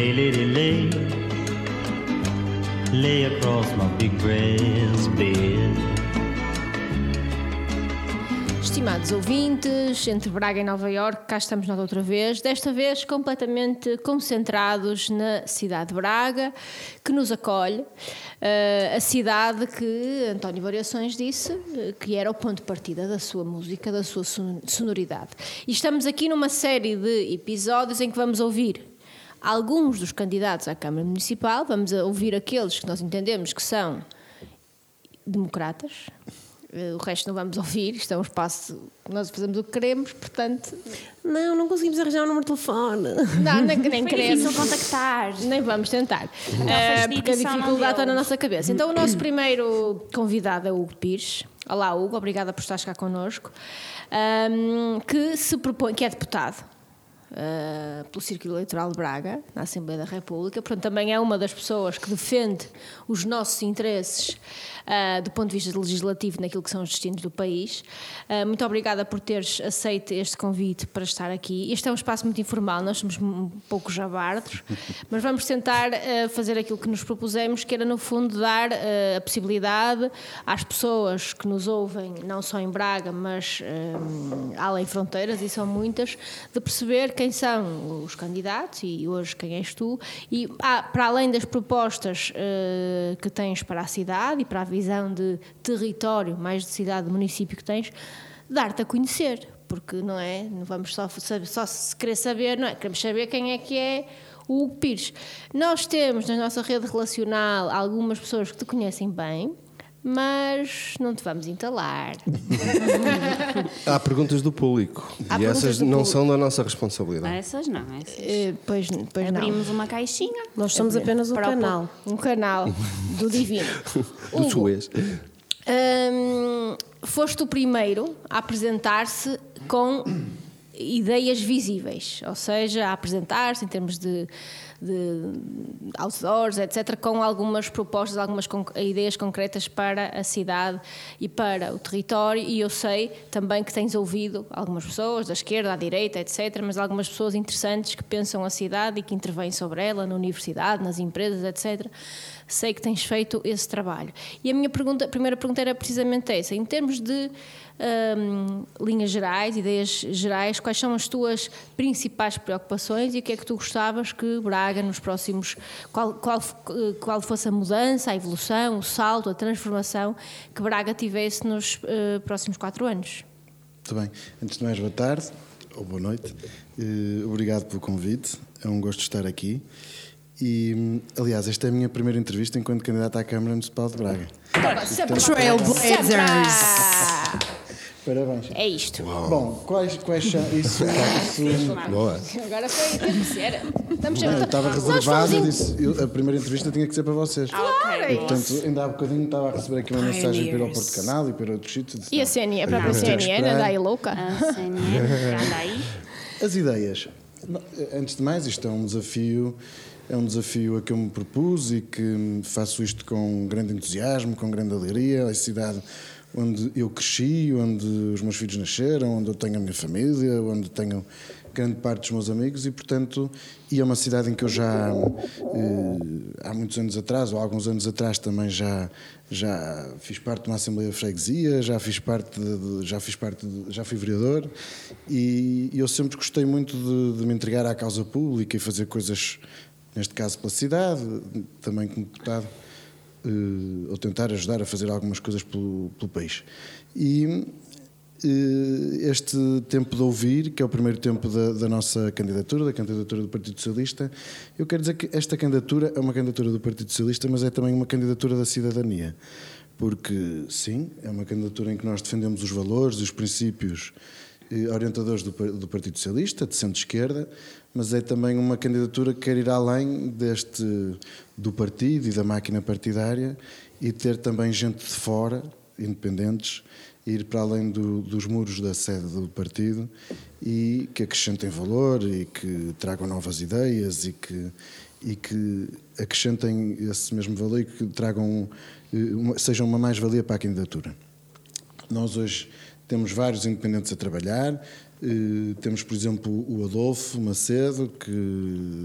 Lay, lay. Lay across my big bed. Estimados ouvintes, entre Braga e Nova Iorque, cá estamos nós outra vez, desta vez completamente concentrados na cidade de Braga, que nos acolhe, uh, a cidade que António Variações disse uh, que era o ponto de partida da sua música, da sua sonoridade. E estamos aqui numa série de episódios em que vamos ouvir alguns dos candidatos à Câmara Municipal, vamos ouvir aqueles que nós entendemos que são democratas, eh, o resto não vamos ouvir, isto é um espaço, nós fazemos o que queremos, portanto. Não, não conseguimos arranjar o um número de telefone. Não, nem, nem queremos. difícil contactar. Nem vamos tentar. Uh, porque a dificuldade está na nossa cabeça. Então, o nosso primeiro convidado é o Hugo Pires. Olá, Hugo, obrigada por estar cá connosco. Um, que se propõe, que é deputado. Uh, pelo Círculo Eleitoral de Braga, na Assembleia da República. Portanto, também é uma das pessoas que defende os nossos interesses uh, do ponto de vista legislativo naquilo que são os destinos do país. Uh, muito obrigada por teres aceito este convite para estar aqui. Este é um espaço muito informal, nós somos um pouco jabardos, mas vamos tentar uh, fazer aquilo que nos propusemos, que era no fundo dar a possibilidade às pessoas que nos ouvem, não só em Braga, mas além fronteiras, e são muitas, de perceber quem são os candidatos e hoje quem és tu, e ah, para além das propostas que tens para a cidade e para a vida visão de território, mais de cidade, de município que tens, dar-te a conhecer, porque não é, não vamos só, só se querer saber, não é? Queremos saber quem é que é o Pires. Nós temos na nossa rede relacional algumas pessoas que te conhecem bem, mas não te vamos entalar. Há perguntas do público Há e essas não público. são da nossa responsabilidade. Essas não, essas. Uh, pois, pois Abrimos não. uma caixinha. Nós somos apenas um canal. Um canal do divino. do Suez. Um, foste o primeiro a apresentar-se com ideias visíveis, ou seja, a apresentar-se em termos de de outdoors, etc., com algumas propostas, algumas ideias concretas para a cidade e para o território. E eu sei também que tens ouvido algumas pessoas, da esquerda, à direita, etc., mas algumas pessoas interessantes que pensam a cidade e que intervêm sobre ela, na universidade, nas empresas, etc. Sei que tens feito esse trabalho. E a minha pergunta, a primeira pergunta era precisamente essa. Em termos de um, linhas gerais, ideias gerais, quais são as tuas principais preocupações e o que é que tu gostavas que Braga nos próximos, qual, qual, qual fosse a mudança, a evolução, o salto, a transformação que Braga tivesse nos uh, próximos quatro anos? Muito bem. Antes de mais, boa tarde ou boa noite. Uh, obrigado pelo convite. É um gosto estar aqui. E, aliás, esta é a minha primeira entrevista enquanto candidato à Câmara Municipal de Braga. Trailblazers! Parabéns. É isto. Uau. Bom, quais, quais são. Isso, isso... Boa. Agora foi. Ser. Estamos Bem, eu estava reservado e disse. Eu, a primeira entrevista tinha que ser para vocês. Claro. E, portanto, ainda há bocadinho estava a receber aqui uma mensagem para ir ao Porto Canal e para outros sítios. E a CNN, a própria CNN, anda aí louca. A CNN, anda aí. As ideias. Antes de mais, isto é um desafio. É um desafio a que eu me propus e que faço isto com grande entusiasmo, com grande alegria. A cidade onde eu cresci, onde os meus filhos nasceram, onde eu tenho a minha família, onde tenho grande parte dos meus amigos e, portanto, e é uma cidade em que eu já, eh, há muitos anos atrás, ou há alguns anos atrás, também já, já fiz parte de uma Assembleia de Freguesia, já fiz parte, de, já fiz parte, de, já fui vereador e, e, eu sempre gostei muito de, de me entregar à causa pública e fazer coisas, neste caso pela cidade, também como deputado uh, ou tentar ajudar a fazer algumas coisas pelo, pelo país. E uh, este tempo de ouvir, que é o primeiro tempo da, da, nossa candidatura, da candidatura do Partido Socialista, eu quero dizer que esta candidatura é uma candidatura do Partido Socialista, mas é também uma candidatura da cidadania. Porque, sim, é uma candidatura em que nós defendemos os valores e os princípios eh, orientadores do, do Partido Socialista, de centro-esquerda, mas é também uma candidatura que quer ir além deste do partido e da máquina partidária e ter também gente de fora, independentes, ir para além do, dos muros da sede do partido e que acrescentem valor e que tragam novas ideias e que, e que acrescentem esse mesmo valor e que tragam uma, sejam uma mais-valia para a candidatura. Nós hoje temos vários independentes a trabalhar, Eh, temos, por exemplo, o Adolfo Macedo, que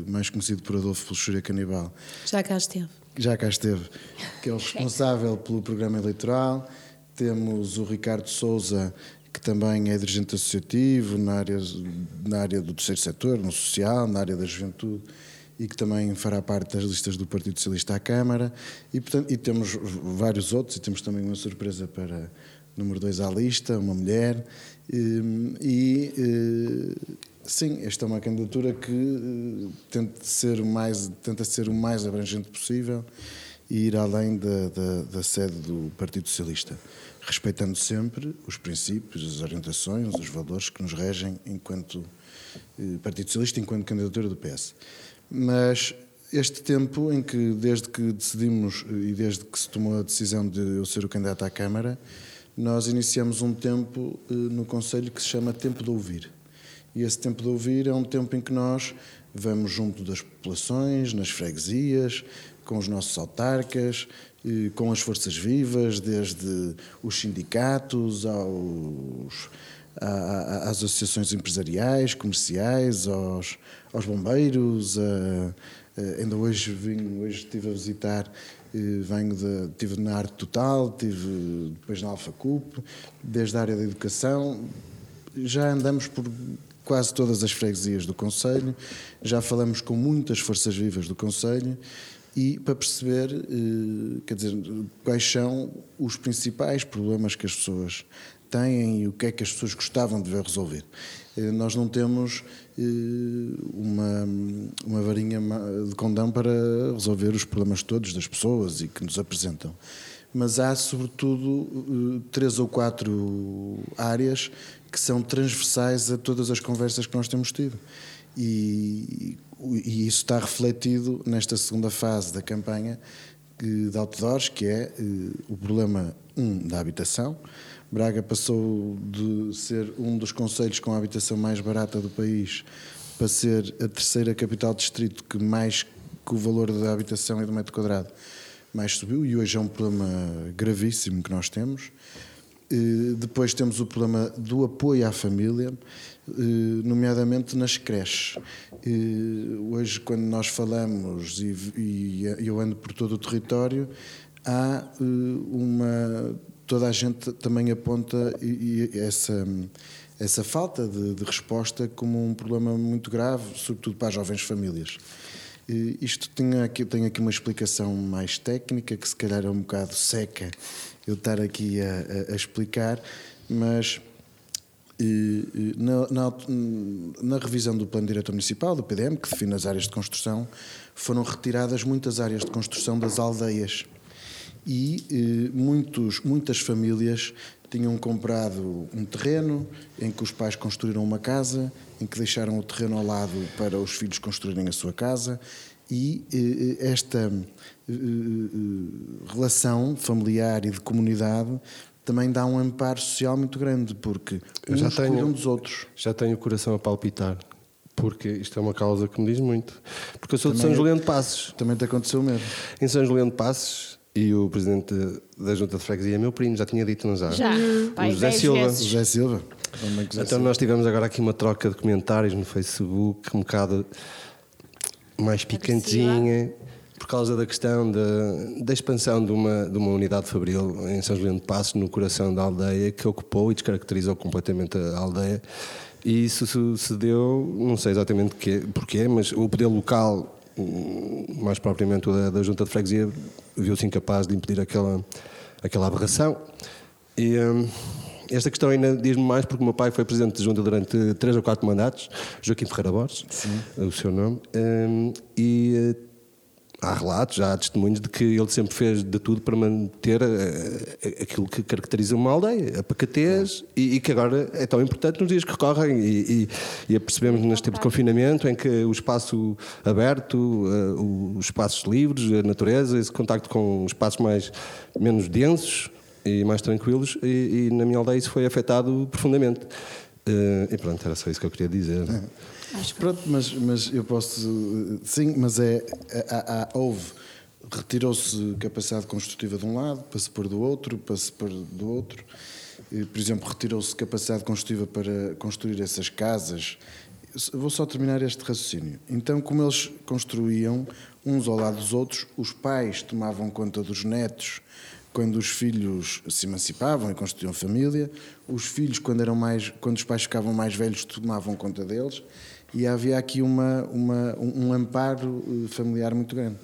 mais conhecido por Adolfo Luxúria Canibal, Já cá esteve. já cá esteve, que é o responsável pelo programa eleitoral. Temos o Ricardo Souza, que também é dirigente associativo na área, na área do terceiro setor, no social, na área da juventude e que também fará parte das listas do Partido Socialista à Câmara. E, portanto, e temos vários outros, e temos também uma surpresa para número 2 à lista, uma mulher. E, e eh, sim, esta é uma candidatura que eh, tenta ser o mais, tenta ser o mais abrangente possível e ir além da, da, da sede do Partido Socialista, respeitando sempre os princípios, as orientações, os valores que nos regem enquanto eh, Partido Socialista, enquanto candidatura do PS. Mas este tempo em que, desde que decidimos e desde que se tomou a decisão de eu ser o candidato à Câmara, nós iniciamos um tempo eh, no Conselho que se chama Tempo de Ouvir. E esse tempo de ouvir é um tempo em que nós vamos junto das populações, nas freguesias, com os nossos autarcas, eh, com as forças vivas, desde os sindicatos aos, às associações empresariais, comerciais, aos, aos bombeiros. A, ainda hoje vim, hoje estive a visitar, venho de, estive na Arte Total, estive depois na Alfa Cup, desde a área da educação. Já andamos por quase todas as freguesias do Conselho, já falamos com muitas forças vivas do Conselho e para perceber, eh, quer dizer, quais são os principais problemas que as pessoas têm e o que é que as pessoas gostavam de ver resolver. Eh, nós não temos eh, uma, uma varinha de condão para resolver os problemas todos das pessoas e que nos apresentam. Mas há, sobretudo, três ou quatro áreas que são transversais a todas as conversas que nós temos tido. E, e isso está refletido nesta segunda fase da campanha de outdoors, que é o problema, um, da habitação, Braga passou de ser um dos conselhos com a habitação mais barata do país para ser a terceira capital distrito que mais que o valor da habitação e do metro quadrado mais subiu e hoje é um problema gravíssimo que nós temos. Depois temos o problema do apoio à família, nomeadamente nas creches. Hoje, quando nós falamos e eu ando por todo o território, há uma toda a gente também aponta essa, essa falta de, de, resposta como um problema muito grave, sobretudo para as jovens famílias. E isto tem aqui, tem aqui uma explicação mais técnica, que se calhar é um bocado seca eu estar aqui a, a, a explicar, mas na, na, na, revisão do Plano Diretor Municipal, do PDM, que define as áreas de construção, foram retiradas muitas áreas de construção das aldeias e eh, muitos, muitas famílias tinham comprado um terreno em que os pais construíram uma casa, em que deixaram o terreno ao lado para os filhos construírem a sua casa e eh, esta eh, relação familiar e de comunidade também dá um amparo social muito grande porque uns já tenho, dos outros. Já tenho o coração a palpitar porque isto é uma causa que me diz muito. Porque eu sou também, de São Juliano de Passos. Também te aconteceu mesmo. Em São Juliano de Passos e o presidente da Junta de Freguesia é meu primo, já tinha dito, não já? Já, o pai, José Silva. Vezes. José Silva. Então nós tivemos agora aqui uma troca de comentários no Facebook, um bocado mais picantinha, por causa da questão da, da expansão de uma, de uma unidade fabril em São Juliano de Passos, no coração da aldeia, que ocupou e descaracterizou completamente a aldeia. E isso se deu, não sei exatamente porquê, mas o poder local mais propriamente o da, da Junta de Freguesia, viu-se incapaz de impedir aquela, aquela aberração. E hum, esta questão ainda diz-me mais porque o meu pai foi presidente de junta durante três ou quatro mandatos, Joaquim Ferreira Borges, Sim. o seu nome, e há relatos, há testemunhos de que ele sempre fez de tudo para manter uh, aquilo que caracteriza uma aldeia, a pacatez, e, e, que agora é tão importante nos dias que correm. E, e, e percebemos neste tipo de confinamento em que o espaço aberto, uh, os espaços livres, a natureza, esse contacto com espaços mais, menos densos e mais tranquilos, e, na minha aldeia isso foi afetado profundamente. Uh, e pronto, era só isso que eu queria dizer. É. Acho Pronto, mas, mas eu posso. Sim, mas é. Há, há, houve. Retirou-se capacidade construtiva de um lado, para se pôr do outro, para se pôr do outro. Por exemplo, retirou-se capacidade construtiva para construir essas casas. Vou só terminar este raciocínio. Então, como eles construíam uns ao lado dos outros, os pais tomavam conta dos netos quando os filhos se emancipavam e constituíam família, os filhos, quando, eram mais, quando os pais ficavam mais velhos, tomavam conta deles, e havia aqui uma, uma, um amparo eh, familiar muito grande.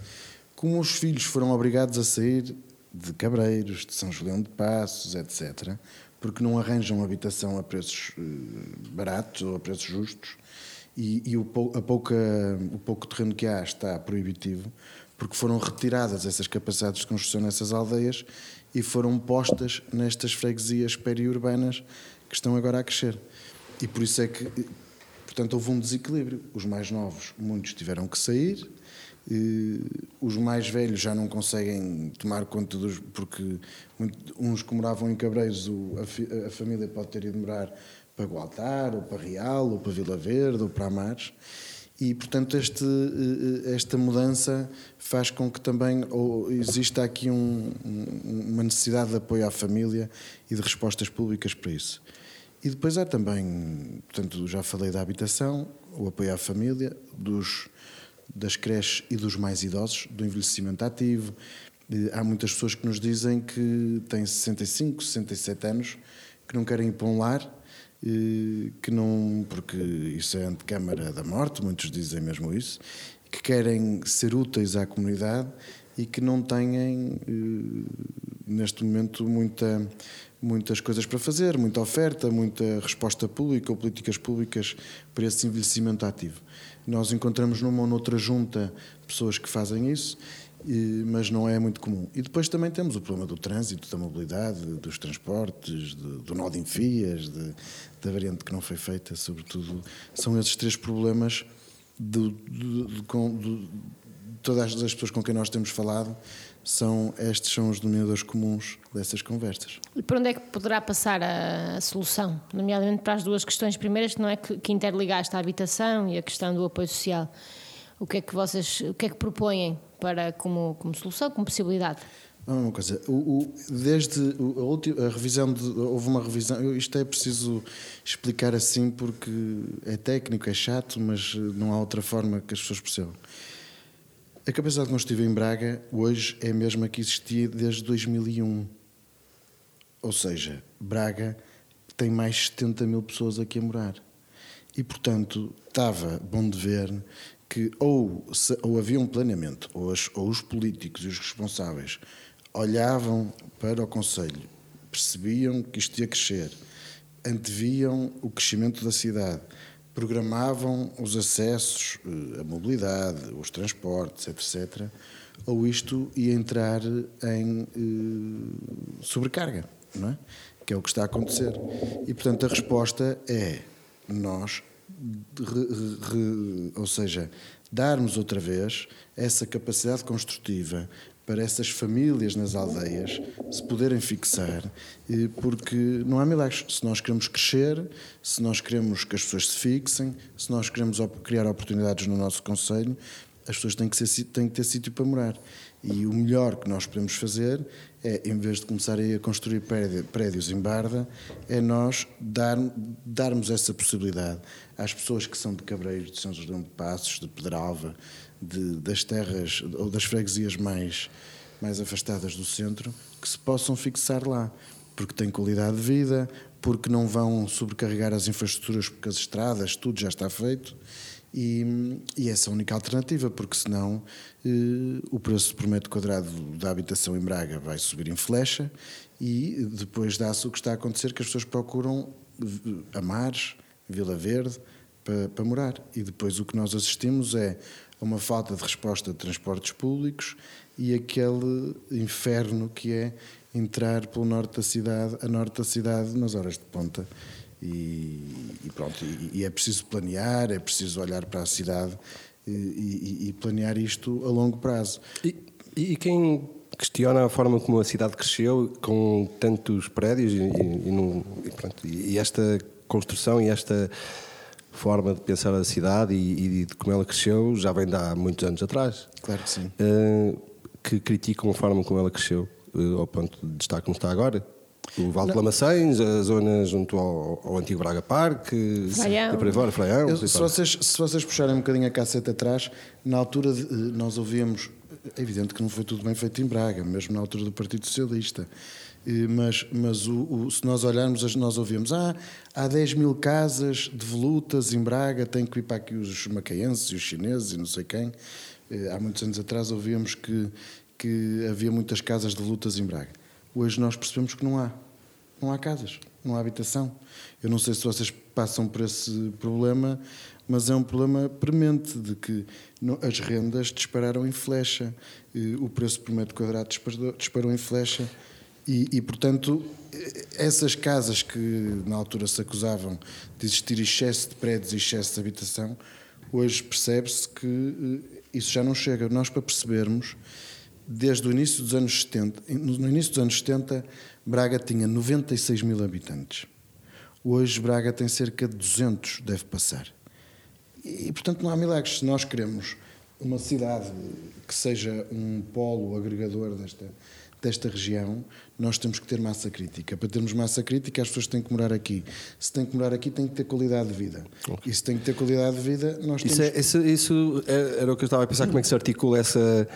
Como os filhos foram obrigados a sair de Cabreiros, de São Julião de Passos, etc., porque não arranjam habitação a preços eh, baratos ou a preços justos, e, e o, pou- a pouca, o pouco terreno que há está proibitivo, porque foram retiradas essas capacidades de construção nessas aldeias e foram postas nestas freguesias periurbanas que estão agora a crescer. E por isso é que, portanto, houve um desequilíbrio. Os mais novos, muitos tiveram que sair, eh, os mais velhos já não conseguem tomar conta dos. porque uns que moravam em Cabreiros, a, família pode ter ido morar para Gualtar, ou para Real, ou para Vila Verde, ou para Amares. E, portanto, este, eh, esta mudança faz com que também exista aqui um- uma necessidade de apoio à família e de respostas públicas para isso. E depois há também, portanto, já falei da habitação, o apoio à família, dos, das creches e dos mais idosos, do envelhecimento ativo. Há muitas pessoas que nos dizem que têm 65, 67 anos, que não querem ir para um lar, que não, porque isso é antecâmara da morte, muitos dizem mesmo isso, que querem ser úteis à comunidade e que não têm, eh, neste momento, muita, muitas coisas para fazer, muita oferta, muita resposta pública ou políticas públicas para esse envelhecimento ativo. Nós encontramos numa ou noutra junta pessoas que fazem isso, mas não é muito comum. E depois também temos o problema do trânsito, da mobilidade, dos transportes, de- do nó de enfias, de- da variante que não foi feita, sobretudo. São esses três problemas do- de- com- do- todas as pessoas com quem nós temos falado são estes são os denominadores comuns dessas conversas. E por onde é que poderá passar a, a solução? Nomeadamente para as duas questões primeiras, que não é que, que interligaste a habitação e a questão do apoio social. O que é que vocês, o que é que propõem para como, como solução, como possibilidade? Uma coisa, o, o- desde a, última, a revisão, de, houve uma revisão, eu- isto é preciso explicar assim porque é técnico, é chato, mas não há outra forma que as pessoas percebam. A capacidade construtiva em Braga hoje é a mesma que existia desde 2001. Ou seja, Braga tem mais de 70 mil pessoas aqui a morar. E, portanto, estava bom de ver que ou, se- ou havia um planeamento, ou, as- ou os políticos e os responsáveis olhavam para o Conselho, percebiam que isto ia crescer, anteviam o crescimento da cidade, programavam os acessos, eh, a mobilidade, os transportes, etc., ou isto ia entrar em eh, sobrecarga, não é? Que é o que está a acontecer. E, portanto, a resposta é nós, re- re- ou seja, darmos outra vez essa capacidade construtiva para essas famílias nas aldeias se poderem fixar, porque não há milagres. Se nós queremos crescer, se nós queremos que as pessoas se fixem, se nós queremos criar oportunidades no nosso Conselho, as pessoas têm que, ser, têm que ter sítio para morar. E o melhor que nós podemos fazer é, em vez de começarem a construir prédio- prédios em Barda, é nós dar, darmos essa possibilidade às pessoas que são de Cabreiros, de São José de Passos, de Pedralva, de, das terras ou das freguesias mais, mais afastadas do centro, que se possam fixar lá, porque têm qualidade de vida, porque não vão sobrecarregar as infraestruturas, porque as estradas, tudo já está feito. E, e essa é a única alternativa, porque senão eh, o preço por metro quadrado da habitação em Braga vai subir em flecha e depois dá-se o que está a acontecer, que as pessoas procuram Amares, Vila Verde, para, para morar. E depois o que nós assistimos é uma falta de resposta de transportes públicos e aquele inferno que é entrar pelo norte da cidade, a norte da cidade nas horas de ponta. E, e pronto, e, e é preciso planear, é preciso olhar para a cidade e, e- planear isto a longo prazo. E, quem questiona a forma como a cidade cresceu com tantos prédios e, e- e e esta construção e esta forma de pensar a cidade e, e de como ela cresceu já vem de há muitos anos atrás. Claro que sim. Eh, que criticam a forma como ela cresceu eh, ao ponto de estar como está agora. O Vale de Lamacens, a zona junto ao, ao antigo Braga Parque, Fraião. e por aí fora, Fraião. Eu- se, vocês, se vocês puxarem um bocadinho a casseta atrás, na altura de- eh, nós ouvíamos. É evidente que não foi tudo bem feito em Braga, mesmo na altura do Partido Socialista. Mas, mas o- o- se nós olharmos, nós ouvíamos: ah, há 10 mil casas de volutas em Braga, tem que ir para aqui os macaenses e os chineses e não sei quem. Há muitos anos atrás ouvíamos que, que havia muitas casas de volutas em Braga. Hoje nós percebemos que não há. Não há casas, não há habitação. Eu não sei se vocês passam por esse problema, mas é um problema premente de que as rendas dispararam em flecha, o preço por metro quadrado disparou, disparou em flecha e, e, portanto, essas casas que na altura se acusavam de existir excesso de prédios e excesso de habitação, hoje percebe-se que eh, isso já não chega. Nós, para percebermos, desde o início dos anos 70, no início dos anos 70, Braga tinha 96 mil habitantes. Hoje Braga tem cerca de 200, deve passar. E, portanto, não há milagres. Se nós queremos uma cidade que seja um polo agregador desta, desta região, nós temos que ter massa crítica. Para termos massa crítica, as pessoas têm que morar aqui. Se têm que morar aqui, têm que ter qualidade de vida. E se têm que ter qualidade de vida, nós temos Isso, é, isso, isso é- era o que eu estava a pensar, como é que se articula essa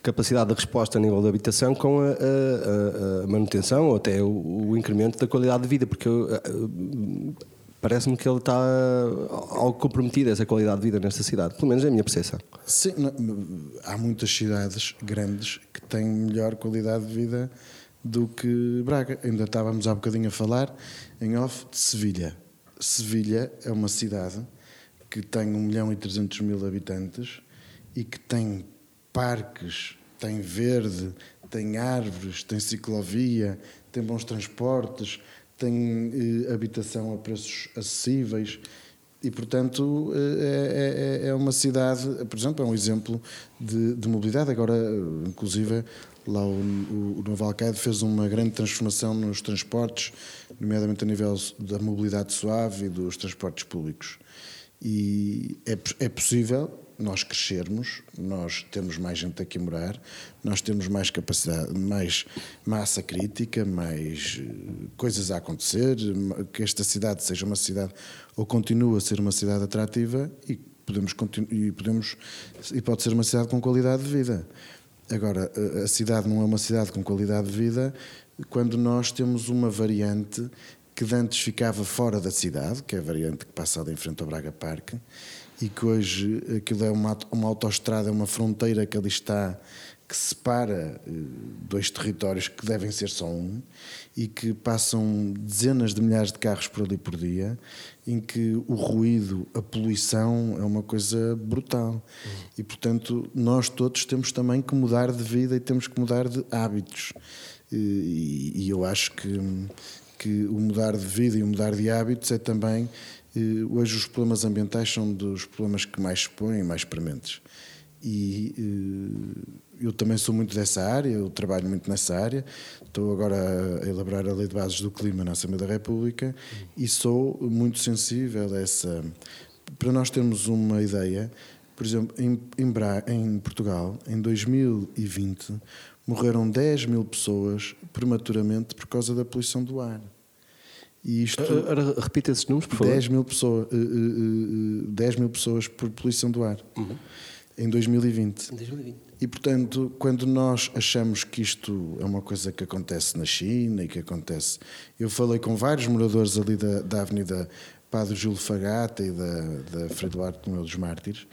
capacidade de resposta a nível de habitação com a, a- a- manutenção ou até o, o incremento da qualidade de vida, porque eu, parece-me que ele está algo comprometido, essa qualidade de vida nesta cidade, pelo menos é a minha percepção. Sim, não, há muitas cidades grandes que têm melhor qualidade de vida do que Braga. Ainda estávamos há bocadinho a falar em off de Sevilha. Sevilha é uma cidade que tem 1 milhão e 300 mil habitantes e que tem parques, tem verde, tem árvores, tem ciclovia, tem bons transportes, tem eh, habitação a preços acessíveis. E, portanto, eh, é, é- é uma cidade, por exemplo, é um exemplo de, de mobilidade. Agora, inclusive, lá o, o, o Novo Alcaide fez uma grande transformação nos transportes, nomeadamente a nível da mobilidade suave e dos transportes públicos. E é, é possível nós crescermos, nós temos mais gente aqui a morar, nós temos mais capacidade, mais massa crítica, mais eh, coisas a acontecer, que esta cidade seja uma cidade ou continue a ser uma cidade atrativa e podemos e podemos e pode ser uma cidade com qualidade de vida. Agora, a- a cidade não é uma cidade com qualidade de vida quando nós temos uma variante que antes ficava fora da cidade, que é a variante que passa ali em frente ao Braga Parque, e que hoje aquilo é uma, uma autoestrada, é uma fronteira que ali está, que separa eh, dois territórios que devem ser só um, e que passam dezenas de milhares de carros por ali por dia, em que o ruído, a poluição é uma coisa brutal. E, portanto, nós todos temos também que mudar de vida e temos que mudar de hábitos. E, e eu acho que, que o mudar de vida e o mudar de hábitos é também. Eh, Hoje, os problemas ambientais são dos problemas que mais se põem, mais prementes. E eh, eu também sou muito dessa área, eu trabalho muito nessa área. Estou agora a elaborar a Lei de Bases do Clima na Assembleia da República e sou muito sensível a essa. Para nós termos uma ideia, por exemplo, em, em, Bra- em Portugal, em 2020, morreram 10 mil pessoas prematuramente por causa da poluição do ar. E isto. Eh, ora, Repita esses números, por favor. 10 mil, pessoas, eh, eh, eh, 10 mil pessoas por poluição do ar em 2020. E portanto, quando nós achamos que isto é uma coisa que acontece na China e que acontece. Eu falei com vários moradores ali da, da Avenida Padre Júlio Fagata e da, da Frei Duarte do Meu dos Mártires,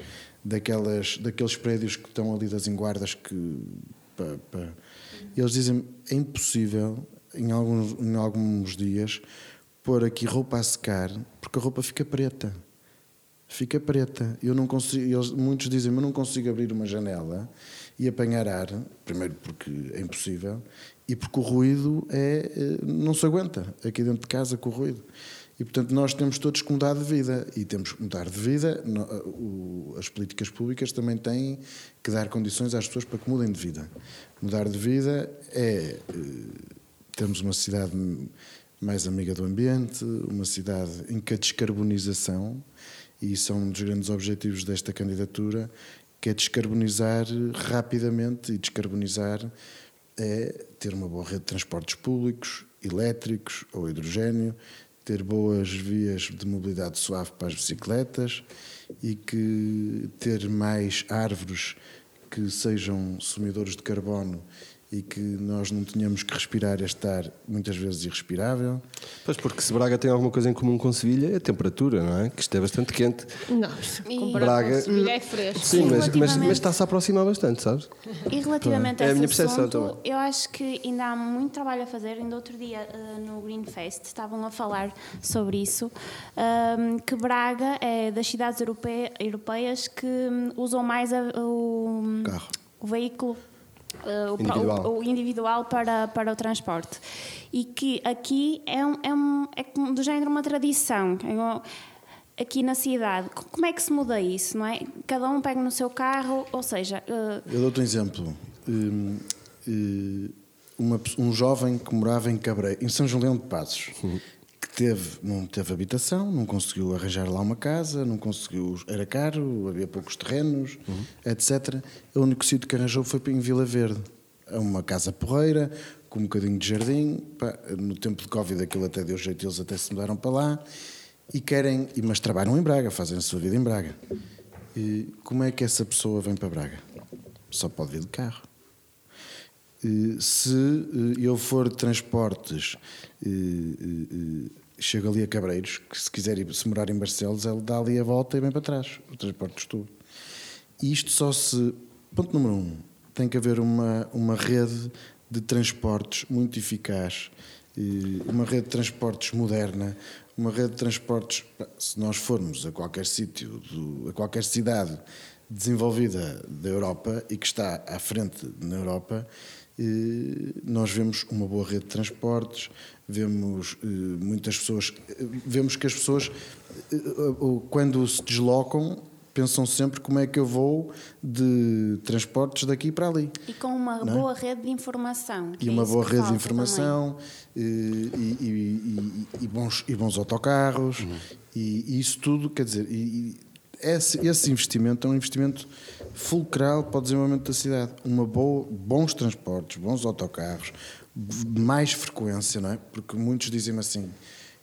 daquelas, daqueles prédios que estão ali das enguardas que. pá, pá. Eles dizem é impossível em alguns, em alguns dias pôr aqui roupa a secar porque a roupa fica preta. Fica preta. Eu não consigo, eles, muitos dizem, mas não consigo abrir uma janela e apanhar ar, primeiro porque é impossível e porque o ruído é, eh, não se aguenta aqui dentro de casa com o ruído. E portanto nós temos todos que mudar de vida e temos que mudar de vida. As políticas públicas também têm que dar condições às pessoas para que mudem de vida. Mudar de vida é eh, termos uma cidade mais amiga do ambiente, uma cidade em que a descarbonização, e isso é um dos grandes objetivos desta candidatura, que é descarbonizar rapidamente e descarbonizar é ter uma boa rede de transportes públicos, elétricos ou hidrogênio, ter boas vias de mobilidade suave para as bicicletas e que ter mais árvores que sejam sumidores de carbono e que nós não tenhamos que respirar este ar muitas vezes irrespirável. Pois, porque se Braga tem alguma coisa em comum com Sevilha, é a temperatura, não é? Que isto é bastante quente. Não, comparado Braga- com Sevilha é fresco. Sim, mas, mas, mas está-se a aproximar bastante, sabes? E relativamente É a a esse minha percepção assunto, também. eu acho que ainda há muito trabalho a fazer. Ainda outro dia eh, no Green Fest estavam a falar sobre isso, ahm, que Braga é das cidades europe- europeias que hum, usam mais a- o, Carro. o veículo o, pro- Individual. o- o individual para, para o transporte. E que aqui é, um, é, um, é do género uma tradição. Aqui na cidade, Co- como é que se muda isso, não é? Cada um pega no seu carro, ou seja, eh, Eu dou-te um exemplo. Hum, hum, uma um jovem que morava em Cabreiro, em São Julião de Passos, que teve, não teve habitação, não conseguiu arranjar lá uma casa, não conseguiu, era caro, havia poucos terrenos, etc. O único sítio que arranjou foi em Vila Verde. É uma casa porreira, com um bocadinho de jardim. Pá, no tempo de Covid aquilo até deu jeito, eles até se mudaram para lá. E querem, mas trabalham em Braga, fazem a sua vida em Braga. E como é que essa pessoa vem para Braga? Só pode vir de carro. Eh, Se eh, eu for de transportes, eh, chego ali a Cabreiros, que se quiser ir, se morar em Barcelos, ele dá ali a volta e vem para trás. O transporte estou. E isto só se. Ponto número um: tem que haver uma, uma rede de transportes muito eficaz, uma rede de transportes moderna, uma rede de transportes. Se nós formos a qualquer sítio, a qualquer cidade desenvolvida da Europa e que está à frente na Europa, nós vemos uma boa rede de transportes, vemos eh, muitas pessoas, eh, vemos que as pessoas, eh, quando se deslocam, pensam sempre como é que eu vou de transportes daqui para ali. e com uma é? boa rede de informação. E é uma boa rede de informação e, e- e- e bons, e bons autocarros Uhum. e, e isso tudo, quer dizer, e esse, esse investimento é um investimento fulcral para o desenvolvimento da cidade. Uma boa, bons transportes, bons autocarros, mais frequência, não é? Porque muitos dizem assim,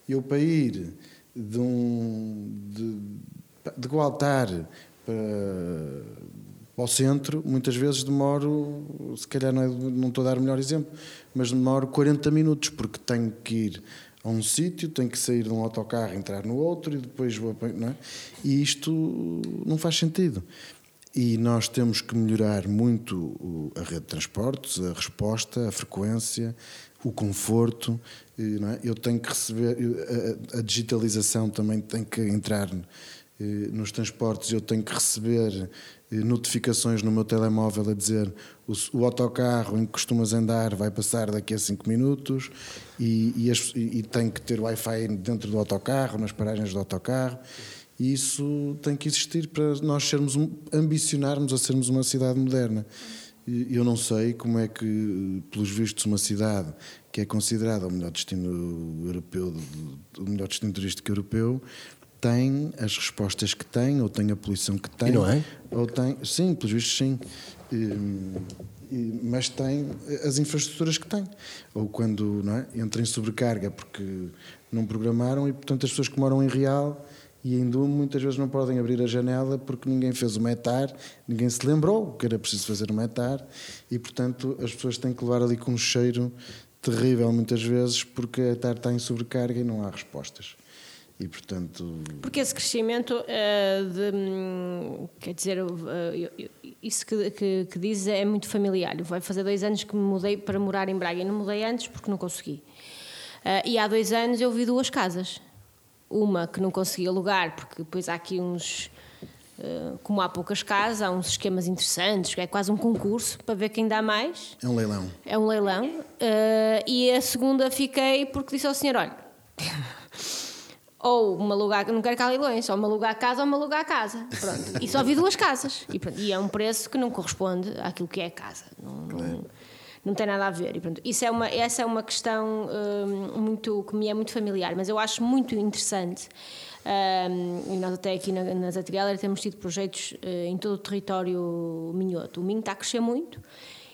eu para ir de um de, de Gualtar para, para o centro, muitas vezes demoro, se calhar não, é- não estou a dar o melhor exemplo, mas demoro 40 minutos, porque tenho que ir a um sítio, tenho que sair de um autocarro, entrar no outro e depois vou. Não é? E isto não faz sentido. E nós temos que melhorar muito a rede de transportes, a resposta, a frequência, o conforto. é? Eu tenho que receber. a- digitalização também tem que entrar nos transportes. Eu tenho que receber notificações no meu telemóvel a dizer o, o autocarro em que costumas andar vai passar daqui a 5 minutos e, e, as- e- e tenho que ter Wi-Fi dentro do autocarro, nas paragens do autocarro. E isso tem que existir para nós sermos um- ambicionarmos a sermos uma cidade moderna. E Eu não sei como é que, pelos vistos, uma cidade que é considerada o melhor destino europeu, o melhor destino turístico europeu, tem as respostas que tem, ou tem a poluição que tem. E não é? Ou tem, sim, pelos vistos, sim. Mas tem as infraestruturas que tem. Ou quando não é, entra em sobrecarga porque não programaram e, portanto, as pessoas que moram em Real e em Dume muitas vezes não podem abrir a janela porque ninguém fez o metar, ninguém se lembrou que era preciso fazer o metar e, portanto, as pessoas têm que levar ali com um cheiro terrível muitas vezes porque a TAR está em sobrecarga e não há respostas. E, portanto, Porque esse crescimento eh, de, hum, quer dizer, eu- isso que, que, que dizes é muito familiar. Vai fazer dois anos que me mudei para morar em Braga e não mudei antes porque não consegui. Eh, e há dois anos eu vi duas casas. Uma que não consegui alugar, porque depois há aqui uns. como há poucas casas, há uns esquemas interessantes, é quase um concurso para ver quem dá mais. é um leilão. É um leilão. e a segunda fiquei porque disse ao senhor: olha, ou uma lugar, não quero cá leilões, ou uma lugar a casa ou uma lugar a casa. Pronto. E só vi duas casas. E, pronto, e é um preço que não corresponde àquilo que é a casa. Não, não, não tem nada a ver. E, pronto, isso é uma, essa é uma questão hum, muito, que me é muito familiar, mas eu acho muito interessante. hum, e nós até aqui na, nas Atrieler temos tido projetos eh, em todo o território minhoto. O Minho está a crescer muito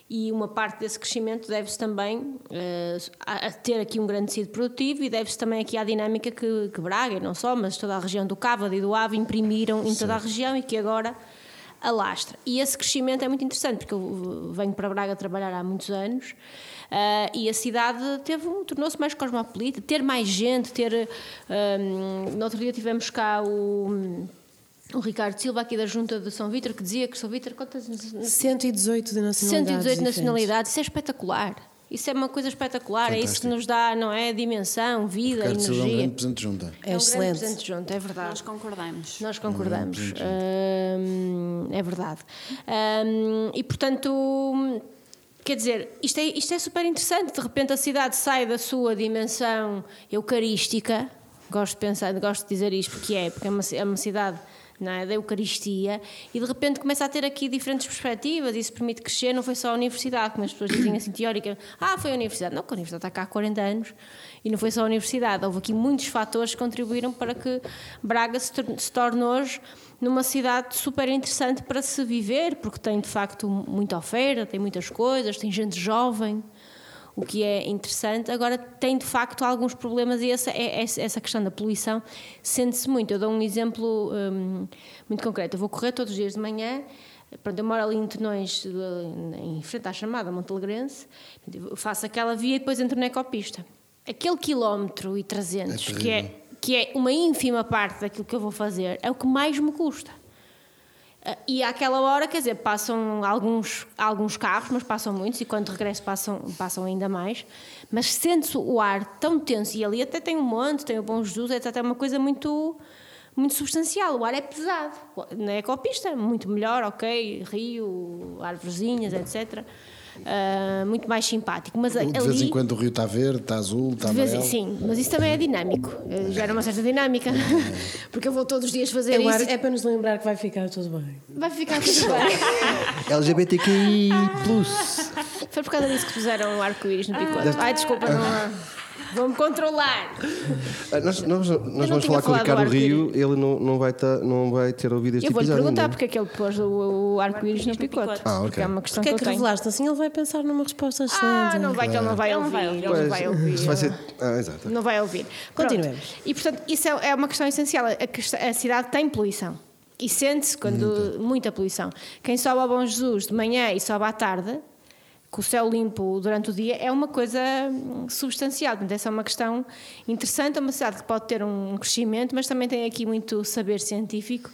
e uma parte desse crescimento deve-se também uh, a, ter aqui um grande tecido produtivo e deve-se também aqui à dinâmica que, que Braga, e não só, mas toda a região do Cávado e do Ave imprimiram em toda a região e que agora alastra. E esse crescimento é muito interessante, porque eu venho para Braga trabalhar há muitos anos uh, e a cidade tornou-se mais cosmopolita, ter mais gente, ter. Um, no outro dia tivemos cá o o Ricardo Silva, aqui da Junta de São Vítor, que dizia que São Vítor. Quantas? 118 de nacionalidades. 118 nacionalidades. Isso é espetacular. Isso é uma coisa espetacular. Fantástico. É isso que nos dá, não é? Dimensão, vida, Ricardo energia. Silva é um grande presente junta. É, é um excelente. grande presente junta, é verdade. Nós concordamos. Nós concordamos. Hum, é verdade. Hum, e portanto. Quer dizer, isto é, isto é super interessante. De repente a cidade sai da sua dimensão eucarística. Gosto de pensar, gosto de dizer isto porque é, porque é uma, é uma cidade não é? da Eucaristia e de repente começa a ter aqui diferentes perspectivas e isso permite crescer. Não foi só a universidade, como as pessoas dizem assim, teórica, ah, foi a universidade. Não, a universidade está cá há 40 anos e não foi só a universidade. Houve aqui muitos fatores que contribuíram para que Braga se, se torne hoje numa cidade super interessante para se viver, porque tem de facto muita oferta, tem muitas coisas, tem gente jovem o que é interessante. Agora, tem de facto alguns problemas e essa, é, essa questão da poluição sente-se muito. Eu dou um exemplo um, muito concreto. Eu vou correr todos os dias de manhã. Pronto, eu moro ali em Tenões, em frente à chamada Montelegrense, faço aquela via e depois entro na ecopista. Aquele quilómetro e 300, é que, é, que é uma ínfima parte daquilo que eu vou fazer, é o que mais me custa. E àquela hora, quer dizer, passam alguns, alguns carros, mas passam muitos, e quando regresso passam, passam ainda mais. Mas sente-se o ar tão tenso, e ali até tem um monte, tem o Bom Jesus, é até uma coisa muito, muito substancial. O ar é pesado. Na ecopista, muito melhor, ok, rio, árvorezinhas, etc uh, muito mais simpático. Mas de ali, vez em quando o rio está verde, está azul, está vez, amarelo. Sim, mas isso também é dinâmico. Eh, gera uma certa dinâmica. Porque eu vou todos os dias fazer é isso. É para nos lembrar que vai ficar tudo bem. Vai ficar tudo bem. LGBTQI. Foi por causa disso que puseram o arco-íris no picote. Ai, desculpa, não. Vamos controlar. Ah, nós, nós, nós vamos falar com o Ricardo Rio, ele não, não, vai tá, não vai ter ouvido este Eu vou-lhe perguntar ainda. porque é que ele pôs o, o arco-íris no picote. Ah, ok. é uma questão porque que, é que revelaste assim, ele vai pensar numa resposta excelente. Ah, não vai, que ele não vai ouvir. Ele não vai ouvir. Vai ser... ah, exato. Não vai ouvir. Continuemos. E portanto, isso é, é uma questão essencial. A, a cidade tem poluição. E sente-se quando muita. muita poluição. Quem sobe ao Bom Jesus de manhã e sobe à tarde, com o céu limpo durante o dia é uma coisa substancial. Portanto, essa é uma questão interessante. É uma cidade que pode ter um crescimento, mas também tem aqui muito saber científico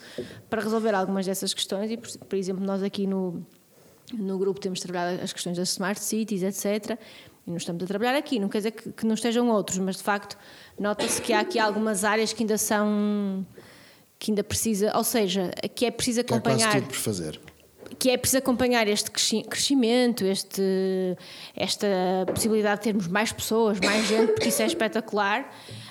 para resolver algumas dessas questões. E, por, exemplo, nós aqui no, no grupo temos trabalhado as questões das smart cities, etc. E nós estamos a trabalhar aqui. Não quer dizer que, que não estejam outros, mas de facto nota-se que há aqui algumas áreas que ainda são. que ainda precisa, ou seja, que é preciso acompanhar. Que é quase tudo por fazer que é preciso acompanhar este crescimento, este, esta possibilidade de termos mais pessoas, mais gente, porque isso é espetacular.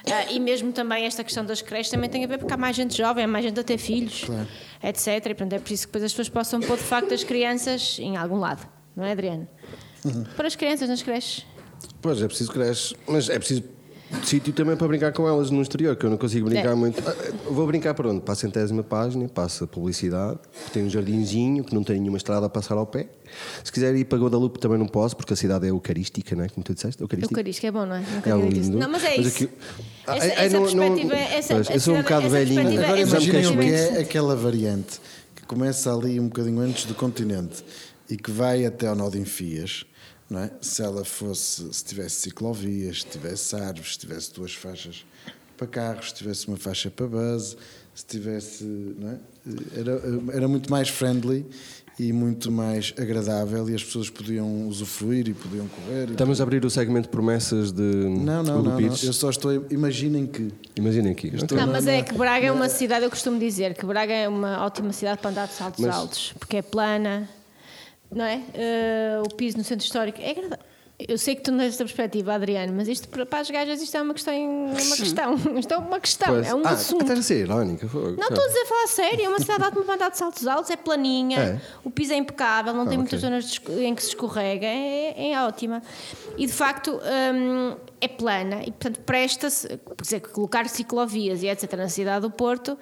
Uh, e mesmo também esta questão das creches também tem a ver porque há mais gente jovem, há mais gente a ter filhos, claro. etc. E portanto é preciso que depois as pessoas possam pôr de facto as crianças em algum lado, não é, Adriano? Uhum. Para as crianças nas creches. Pois, é preciso creches, mas é preciso sítio também para brincar com elas no exterior, que eu não consigo brincar é. muito. Ah, vou brincar para onde? Para a centésima página, passa publicidade, tem um jardinzinho que não tem nenhuma estrada a passar ao pé. Se quiser ir para Guadalupe também não posso, porque a cidade é eucarística, não é? Como tu disseste, eucarística. Eucarística é bom, não é? é lindo. Não, mas é mas isso. Aqui... Essa, é, essa não, perspectiva, não, essa, eu sou um bocado velhinho. Agora imaginem o que é aquela variante que começa ali um bocadinho antes do continente e que vai até ao nó de Enfias não é? Se ela fosse, se tivesse ciclovias, se tivesse árvores, se tivesse duas faixas para carros, se tivesse uma faixa para base, se tivesse, não é? Era, era muito mais friendly e muito mais agradável e as pessoas podiam usufruir e podiam correr. Estamos a abrir o segmento de promessas de Não, não, não, não, eu só estou imaginem que Imaginem que Não, mas é que Braga é uma cidade, eu costumo dizer que Braga é uma ótima cidade para andar de saltos mas... altos, porque é plana, não é? Uh, o piso no centro histórico. É Eu sei que tu não tens esta perspectiva, Adriano, mas isto para as gajas isto é uma questão. Uma questão. Isto é uma questão, pois. é um ah, assunto. Até a ser irónica. Não estou a dizer falar sério, é uma cidade para andar de saltos altos, é planinha, é. o piso é impecável, não ah, tem okay. muitas zonas em que se escorrega, é, é ótima. E de facto hum, é plana e portanto presta-se, por exemplo, colocar ciclovias e etc. na cidade do Porto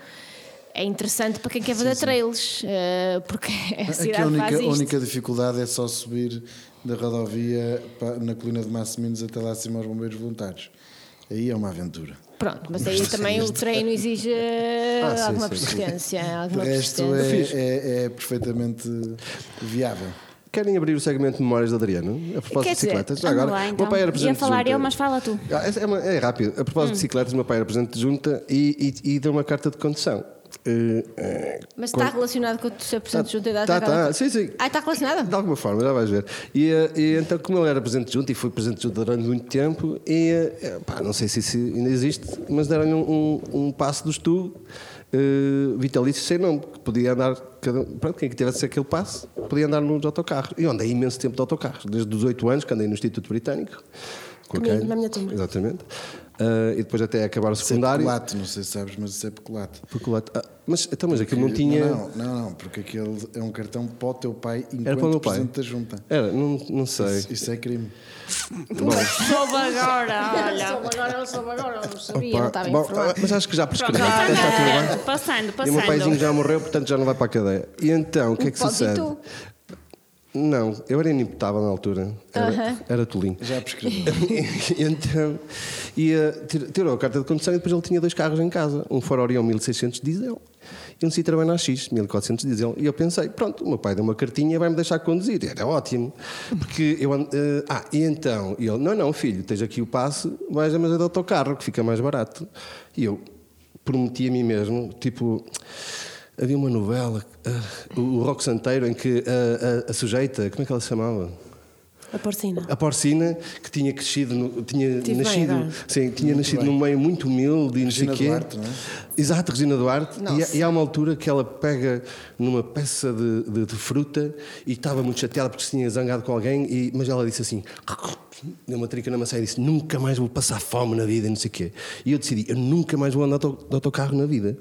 é interessante para quem quer fazer trails, uh, porque a Aqui cidade a única, faz a isto. única dificuldade é só subir da rodovia pa- na colina de Massiminos até lá acima aos bombeiros voluntários. Aí é uma aventura. Pronto, mas aí também o treino exige Ah, sim, alguma sim, sim. persistência. Alguma resto persistência. é, é, é perfeitamente viável. Querem abrir o segmento de memórias de Adriano? A propósito Quer de dizer, bicicletas? Anda agora, lá, o então. meu pai era Ia presidente de falar junta. eu, mas fala tu. Ah, é, uma- é rápido. A propósito de bicicletas, o meu pai era presidente de junta e, e, e deu uma carta de condução. Eh, eh, Mas está quando- relacionado com o ser presidente de junta e Tá, idade tá, sim, sim. Ah, está relacionado? De alguma forma, já vais ver. E, eh, e então, como ele era presidente de junta e foi presidente de junta durante muito tempo, e pá, não sei se isso ainda existe, mas deram-lhe um, um, um passo do estudo eh, vitalício sem nome, que podia andar, cada, pronto, quem tivesse aquele passo, podia andar nos autocarros. E andei imenso tempo de autocarros, desde os 8 anos que andei no Instituto Britânico. Com a Comigo, Kate. na minha turma. Exatamente. Eh, e depois até acabar o Isso é secundário. peculato, não sei se sabes, mas isso é peculato. Peculato. Ah, mas, então, mas aquilo não tinha. Não, não, não, porque aquele é um cartão para o teu pai enquanto Era para o meu pai. presidente da junta. Era, não, não sei. Isso, isso é crime. Bom, Soube agora, olha. Soube agora, eu soube agora, eu não sabia, Opa, não estava bom, informado. mas acho que já prescreveu. portanto está tudo bem. passando, passando, E o meu paizinho passando. já morreu, portanto já não vai para a cadeia. E então, o que é que sucede? Não, eu era inimputável na altura. Era, Aham. era tolinho. Já prescreveu. e então, ia, tir- tirou a carta de condução e depois ele tinha dois carros em casa. Um Ford Orion 1600 diesel e um Citroën AX 1400 diesel. E eu pensei, pronto, o meu pai deu uma cartinha e vai-me deixar conduzir. Era ótimo. Porque eu... eh, ah, e então? E ele, não, não, filho, tens aqui o passe, vais a mas é do autocarro, que fica mais barato. E eu prometi a mim mesmo, tipo... Havia uma novela, ah, o Rock Santeiro, em que a, a- a sujeita, como é que ela se chamava? A porcina. A porcina que tinha crescido, no- tinha Tive bem nascido, agora. sim, tinha nascido num meio muito humilde e não sei Regina quê. Duarte, não é? Exato, Regina Duarte. E, há- e há uma altura que ela pega numa peça de, de- de fruta e estava muito chateada porque se tinha zangado com alguém, e, mas ela disse assim. Deu uma trica na maçã e disse: Nunca mais vou passar fome na vida, não sei o quê. E eu decidi: Eu nunca mais vou andar de auto- de autocarro na vida.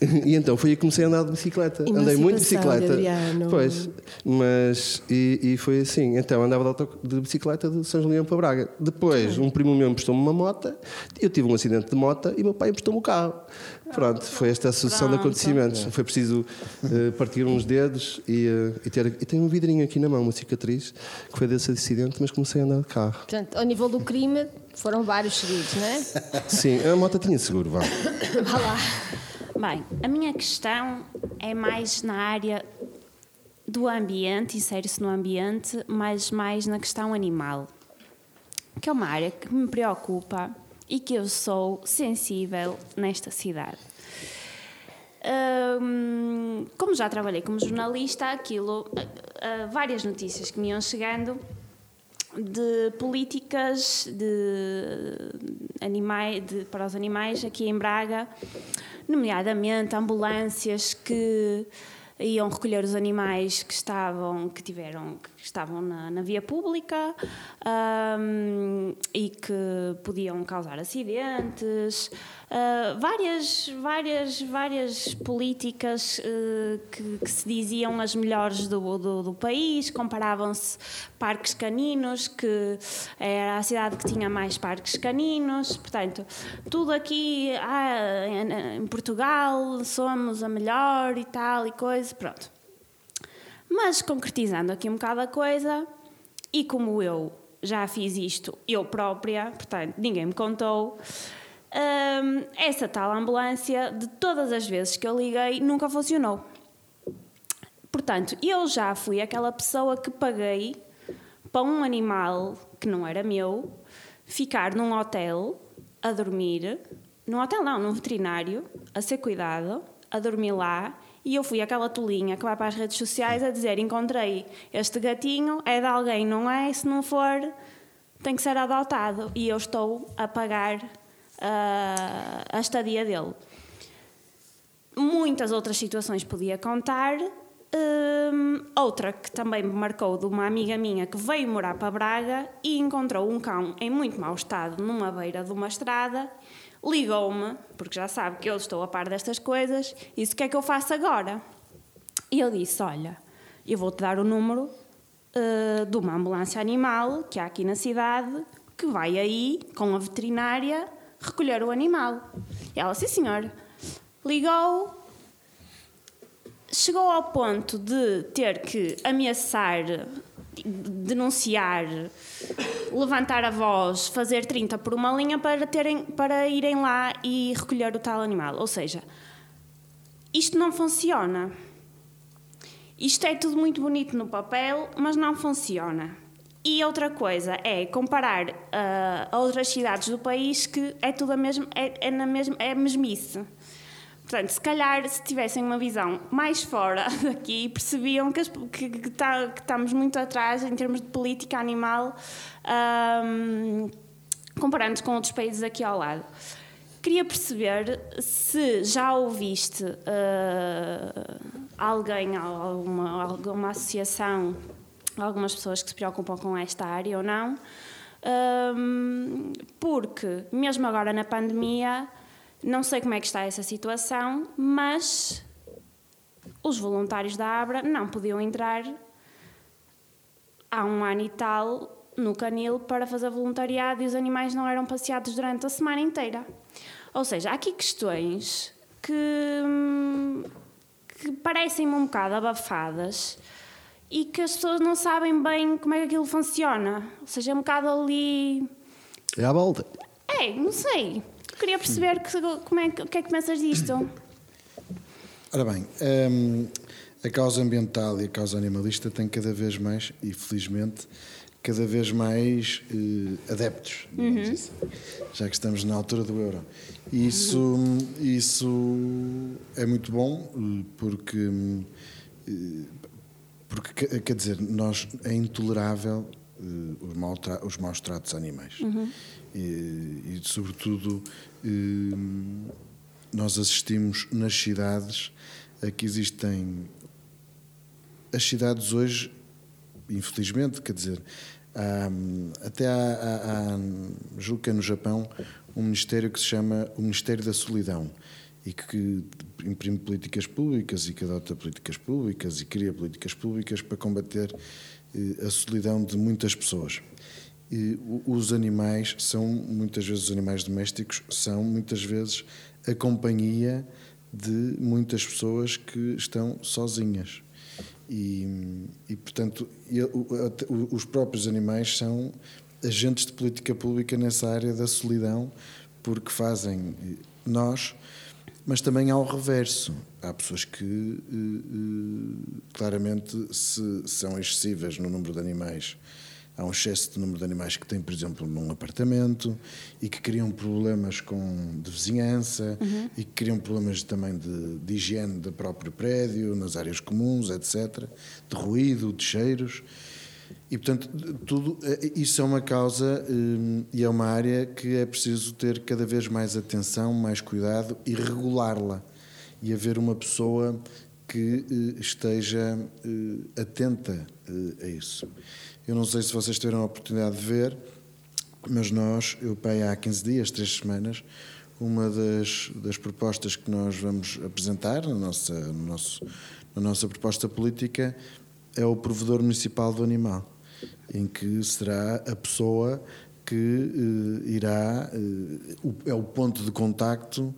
E então foi aí que comecei a andar de bicicleta. Andei muito de bicicleta. Adriano. Pois, mas. E, e foi assim. Então andava de, auto- de bicicleta de São Julião para Braga. Depois, um primo meu emprestou-me uma moto, eu tive um acidente de moto e meu pai emprestou-me o carro. Pronto, foi esta a sucessão de Pronto. acontecimentos. Foi preciso eh, partir uns dedos e, eh, e ter. E tenho um vidrinho aqui na mão, uma cicatriz, que foi desse acidente, mas comecei a andar de carro. Portanto, ao nível do crime, foram vários seguidos, não é? Sim, a moto tinha seguro, vá. Vá lá. Bem, a minha questão é mais na área do ambiente, insere-se no ambiente, mas mais na questão animal, que é uma área que me preocupa e que eu sou sensível nesta cidade. Hum, como já trabalhei como jornalista, aquilo, ah, ah, várias notícias que me iam chegando de políticas de animais, de, para os animais aqui em Braga, nomeadamente ambulâncias que iam recolher os animais que estavam que tiveram que estavam na, na via pública ahm, e que podiam causar acidentes. Ah, várias várias várias políticas eh, que, que se diziam as melhores do, do, do país. Comparavam-se parques caninos que era a cidade que tinha mais parques caninos. Portanto tudo aqui ah, em Portugal somos a melhor e tal e coisa pronto mas concretizando aqui um bocado a coisa, e como eu já fiz isto eu própria, portanto ninguém me contou, hum, essa tal ambulância, de todas as vezes que eu liguei, nunca funcionou. Portanto, eu já fui aquela pessoa que paguei para um animal que não era meu ficar num hotel a dormir, num hotel não, num veterinário, a ser cuidado, a dormir lá, e eu fui aquela tolinha que vai para as redes sociais a dizer: encontrei este gatinho, é de alguém, não é? Se não for, tem que ser adotado. E eu estou a pagar ah, a estadia dele. Muitas outras situações podia contar. Hum, outra que também me marcou de uma amiga minha que veio morar para Braga e encontrou um cão em muito mau estado numa beira de uma estrada. Ligou-me, porque já sabe que eu estou a par destas coisas, e disse: O que é que eu faço agora? E eu disse: Olha, eu vou-te dar o número eh, de uma ambulância animal que há aqui na cidade que vai aí com a veterinária recolher o animal. E ela, sim senhor, ligou, chegou ao ponto de ter que ameaçar, denunciar, levantar a voz, fazer 30 por uma linha para, terem, para irem lá e recolher o tal animal. Ou seja, isto não funciona. Isto é tudo muito bonito no papel, mas não funciona. E outra coisa é comparar uh, a outras cidades do país que é tudo a mesmo, é, é na mesma, é mesmice. Portanto, se calhar, se tivessem uma visão mais fora daqui, percebiam que, que, que, tá, que estamos muito atrás em termos de política animal, um, comparando com outros países aqui ao lado. Queria perceber se já ouviste uh, alguém, alguma, alguma associação, algumas pessoas que se preocupam com esta área ou não, um, porque mesmo agora na pandemia não sei como é que está essa situação, mas os voluntários da Abra não podiam entrar há um ano e tal no canil para fazer voluntariado e os animais não eram passeados durante a semana inteira. Ou seja, há aqui questões que, que parecem-me um bocado abafadas e que as pessoas não sabem bem como é que aquilo funciona. Ou seja, é um bocado ali. É à volta. É, não sei. Queria perceber que, como é, o que é que pensas disto. Ora bem, hum, a causa ambiental e a causa animalista têm cada vez mais, e felizmente, cada vez mais eh, adeptos, Uhum. assim, já que estamos na altura do euro. Isso, isso é muito bom, eh, porque, eh, porque quer- dizer, nós, é intolerável os, mau tra- os maus tratos a animais. E, e, sobretudo, nós assistimos nas cidades a que existem. As cidades hoje, infelizmente, quer dizer, há, até há, há, há, julgo que é no Japão, um ministério que se chama o Ministério da Solidão e que imprime políticas públicas e que adota políticas públicas e cria políticas públicas para combater eh, a solidão de muitas pessoas. E os animais são, muitas vezes, os animais domésticos são, muitas vezes, a companhia de muitas pessoas que estão sozinhas. E, e portanto, os próprios animais são agentes de política pública nessa área da solidão, porque fazem nós, mas também ao reverso. Há pessoas que claramente se são excessivas no número de animais. Há um excesso de número de animais que têm, por exemplo, num apartamento e que criam problemas com, de vizinhança e que criam problemas também de, de higiene do próprio prédio, nas áreas comuns, etc., de ruído, de cheiros. E, portanto, tudo, eh, isso é uma causa eh, e é uma área que é preciso ter cada vez mais atenção, mais cuidado e regulá-la. E haver uma pessoa que eh, esteja atenta a isso. Eu não sei se vocês tiveram a oportunidade de ver, mas nós, eu pai há 15 dias, 3 semanas, uma das, das propostas que nós vamos apresentar na nossa, no nosso, na nossa proposta política é o provedor municipal do animal, em que será a pessoa que eh, irá, eh, é o ponto de contacto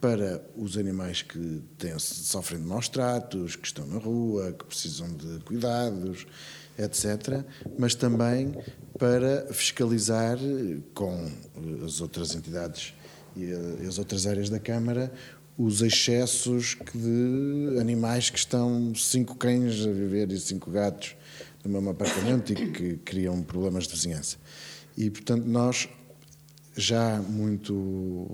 para os animais que têm, sofrem de maus tratos, que estão na rua, que precisam de cuidados, etc. Mas também para fiscalizar eh, com eh, as outras entidades e eh, as outras áreas da Câmara os excessos de animais que estão cinco cães a viver e cinco gatos no mesmo apartamento e que criam problemas de vizinhança. E, portanto, nós já muito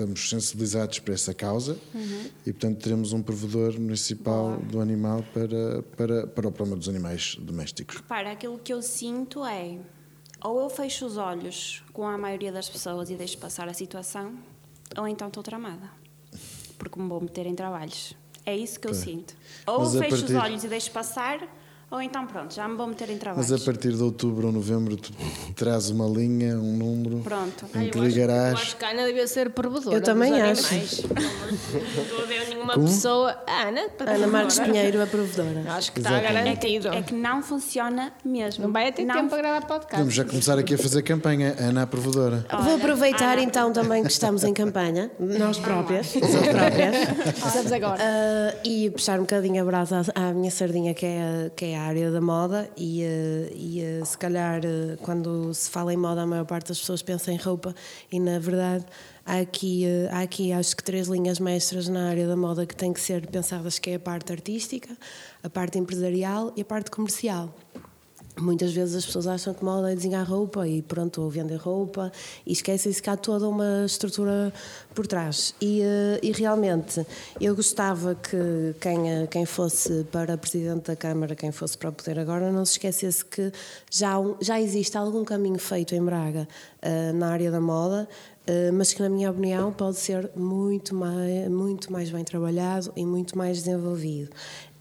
estamos sensibilizados para essa causa e, portanto, teremos um provedor municipal do animal para, para, para o problema dos animais domésticos. Repara, aquilo que eu sinto é ou eu fecho os olhos com a maioria das pessoas e deixo passar a situação, ou então estou tramada. Porque me vou meter em trabalhos. É isso que eu sinto. Ou Mas fecho partir- os olhos e deixo passar, ou então pronto, já me vou meter em trabalhos. Mas a partir de outubro ou novembro tu traz uma linha, um número Pronto. em que Eu acho ligarás. que a Ana devia ser provedora. Eu também acho. animais. Não estou a ver uma Como? pessoa. A Ana, Ana Marques Pinheiro, a provedora. Acho que está Exatamente. garantido. É que não funciona mesmo. Não vai ter Não tempo para gravar podcast. Vamos já começar aqui a fazer campanha. Ana, a provedora. Vou aproveitar então também que estamos em campanha, nós próprias, nós próprias, Começamos agora. ah, e puxar um bocadinho a brasa à, à minha sardinha, que é, a, que é a área da moda, e, ah, e ah, se calhar ah, quando se fala em moda, a maior parte das pessoas pensa em roupa, e na verdade há aqui, há aqui acho que três linhas mestras na área da moda que têm que ser pensadas, que é a parte artística, a parte empresarial e a parte comercial. Muitas vezes as pessoas acham que moda é desenhar roupa e pronto, ou vender roupa e esquecem-se que há toda uma estrutura por trás. E, eh, e realmente eu gostava que quem, eh, quem fosse para Presidente da Câmara, quem fosse para o poder agora, não se esquecesse que já, já existe algum caminho feito em Braga eh, na área da moda, mas que na minha opinião pode ser muito mais, muito mais bem trabalhado e muito mais desenvolvido.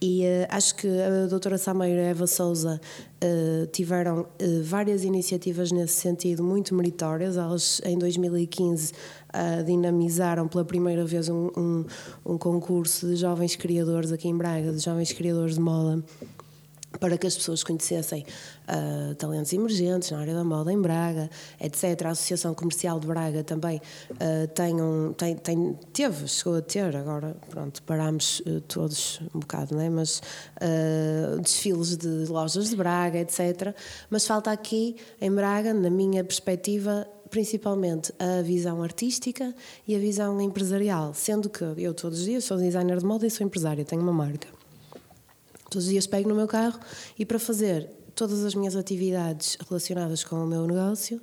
E eh, acho que a doutora Sameiro e a Eva Souza eh, tiveram eh, várias iniciativas nesse sentido muito meritórias. Elas, em 2015, ah, dinamizaram pela primeira vez um, um, um concurso de jovens criadores aqui em Braga, de jovens criadores de moda para que as pessoas conhecessem ah, talentos emergentes na área da moda em Braga, etc. A Associação Comercial de Braga também ah, tem um, tem, tem- teve, chegou a ter, agora pronto, parámos eh, todos um bocado, não é? mas ah, desfiles de lojas de Braga, etc. Mas falta aqui em Braga, na minha perspectiva, principalmente a visão artística e a visão empresarial, sendo que eu todos os dias sou designer de moda e sou empresária, tenho uma marca. Todos os dias pego no meu carro e para fazer todas as minhas atividades relacionadas com o meu negócio,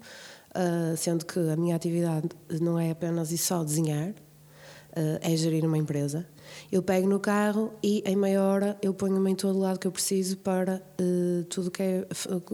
ah, sendo que a minha atividade não é apenas e só desenhar, ah, é gerir uma empresa. Eu pego no carro e em meia hora eu ponho-me em todo o lado que eu preciso para eh, tudo que, é,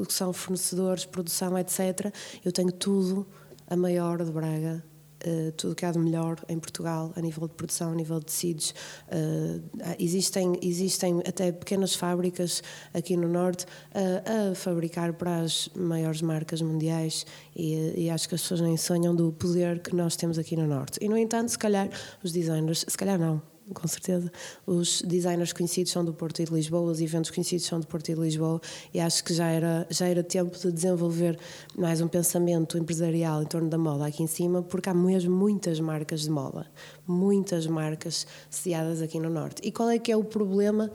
que são fornecedores, produção, etc. Eu tenho tudo a meia hora de Braga Uh, tudo que há de melhor em Portugal a nível de produção, a nível de tecidos. Uh, existem, existem até pequenas fábricas aqui no Norte uh, a fabricar para as maiores marcas mundiais e, e, acho que as pessoas nem sonham do poder que nós temos aqui no Norte. E, no entanto, se calhar os designers, se calhar não, com certeza. Os designers conhecidos são do Porto e de Lisboa, os eventos conhecidos são do Porto e de Lisboa, e acho que já era, já era tempo de desenvolver mais um pensamento empresarial em torno da moda aqui em cima, porque há mesmo muitas marcas de moda, muitas marcas sediadas aqui no Norte. E qual é que é o problema?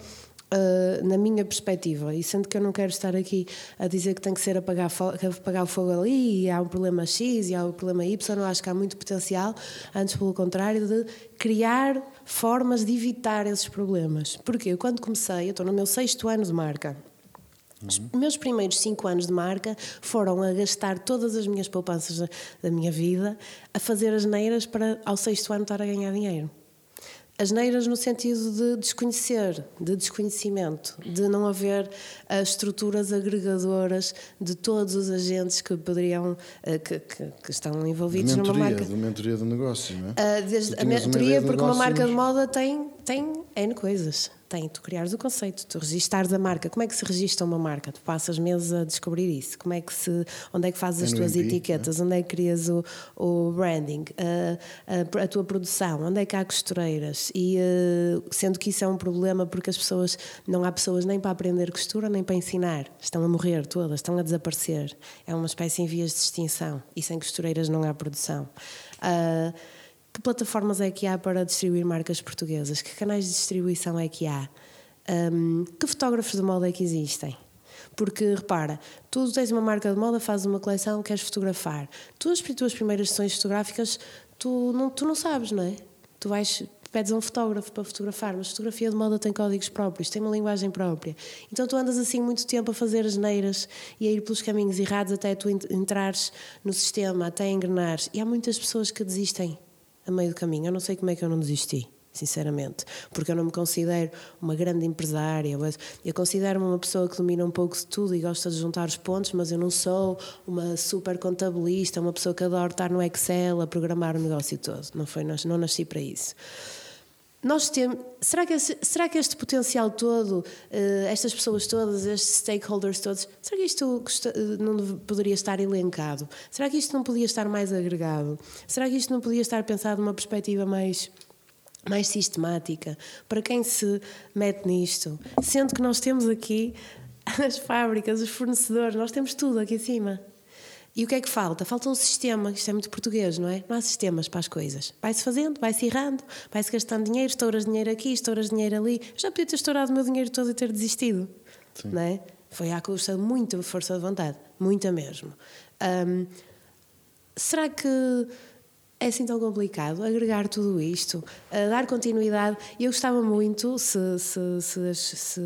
Uh, na minha perspectiva, e sendo que eu não quero estar aqui a dizer que tem que ser apagar, o fogo ali, e há um problema X e há um problema Y, eu acho que há muito potencial, antes pelo contrário, de criar formas de evitar esses problemas. Porque eu, quando comecei, eu estou no meu sexto ano de marca. Os meus primeiros cinco anos de marca foram a gastar todas as minhas poupanças da, minha vida a fazer as neiras para ao sexto ano estar a ganhar dinheiro. As neiras no sentido de desconhecer, de desconhecimento, de não haver uh, estruturas agregadoras de todos os agentes que poderiam, uh, que, que, que, estão envolvidos de mentoria, numa marca. De mentoria do negócio, não é? Uh, desde, a mentoria, porque uma marca mas... de moda tem, tem N coisas. Tem, tu criares o conceito, tu registares a marca. Como é que se registra uma marca? Tu passas meses a descobrir isso. Como é que se, onde é que fazes as tuas NMP, etiquetas? Onde é que crias o, o branding? A, a, a, tua produção? Onde é que há costureiras? E uh, sendo que isso é um problema porque as pessoas, não há pessoas nem para aprender costura nem para ensinar. Estão a morrer todas, estão a desaparecer. É uma espécie em vias de extinção. E sem costureiras não há produção. Uh, que plataformas é que há para distribuir marcas portuguesas? Que canais de distribuição é que há? Um, que fotógrafos de moda é que existem? Porque, repara, tu tens uma marca de moda, fazes uma coleção, queres fotografar. Tu, as tuas primeiras sessões fotográficas, tu não, tu não sabes, não é? Tu vais, pedes a um fotógrafo para fotografar, mas fotografia de moda tem códigos próprios, tem uma linguagem própria. Então tu andas assim muito tempo a fazer as neiras e a ir pelos caminhos errados até tu entrares no sistema, até engrenares. E há muitas pessoas que desistem a meio do caminho. Eu não sei como é que eu não desisti, sinceramente, porque eu não me considero uma grande empresária. Eu considero-me uma pessoa que domina um pouco de tudo e gosta de juntar os pontos, mas eu não sou uma super contabilista, uma pessoa que adora estar no Excel a programar o negócio todo. Não foi, não nasci para isso. Nós temos, será, que será que este potencial todo, uh, estas pessoas todas, estes stakeholders todos, será que isto não poderia estar elencado? Será que isto não podia estar mais agregado? Será que isto não podia estar pensado numa perspectiva mais mais sistemática para quem se mete nisto, sendo que nós temos aqui as fábricas, os fornecedores, nós temos tudo aqui em cima. E o que é que falta? Falta um sistema, isto é muito português, não é? Não há sistemas para as coisas. Vai-se fazendo, vai-se errando, vai-se gastando dinheiro, estouras dinheiro aqui, estouras dinheiro ali. Eu já podia ter estourado o meu dinheiro todo e ter desistido, Sim. não é? Foi à custa de muita força de vontade, muita mesmo. Um, será que é assim tão complicado agregar tudo isto, dar continuidade. Eu gostava muito, se, se, se, se,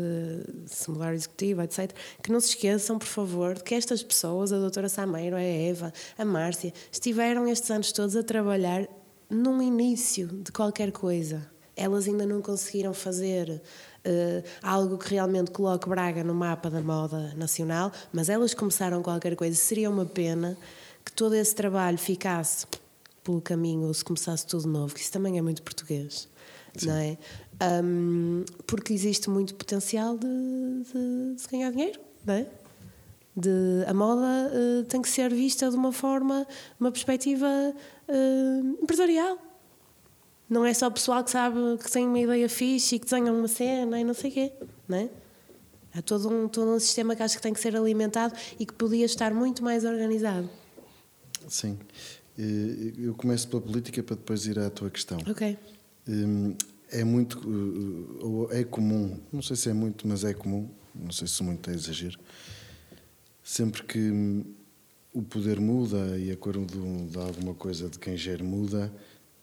se mudar executivo, etc., que não se esqueçam, por favor, de que estas pessoas, a doutora Sameiro, a Eva, a Márcia, estiveram estes anos todos a trabalhar num início de qualquer coisa. Elas ainda não conseguiram fazer uh, algo que realmente coloque Braga no mapa da moda nacional, mas elas começaram qualquer coisa. Seria uma pena que todo esse trabalho ficasse pelo caminho ou se começasse tudo novo, que isso também é muito português, Sim. não é? Um, porque existe muito potencial de, de, de, ganhar dinheiro, não é? De, a moda uh, tem que ser vista de uma forma, uma perspectiva uh, empresarial. Não é só o pessoal que sabe que tem uma ideia fixe e que desenha uma cena e não sei o quê, não é? Há todo um, todo um sistema que acho que tem que ser alimentado e que podia estar muito mais organizado. Sim. Eu começo pela política para depois ir à tua questão. Ok. Hum, é muito, eh, é comum, não sei se é muito, mas é comum, não sei se muito é exagero, sempre que hum, o poder muda e a cor de alguma coisa de quem gera muda,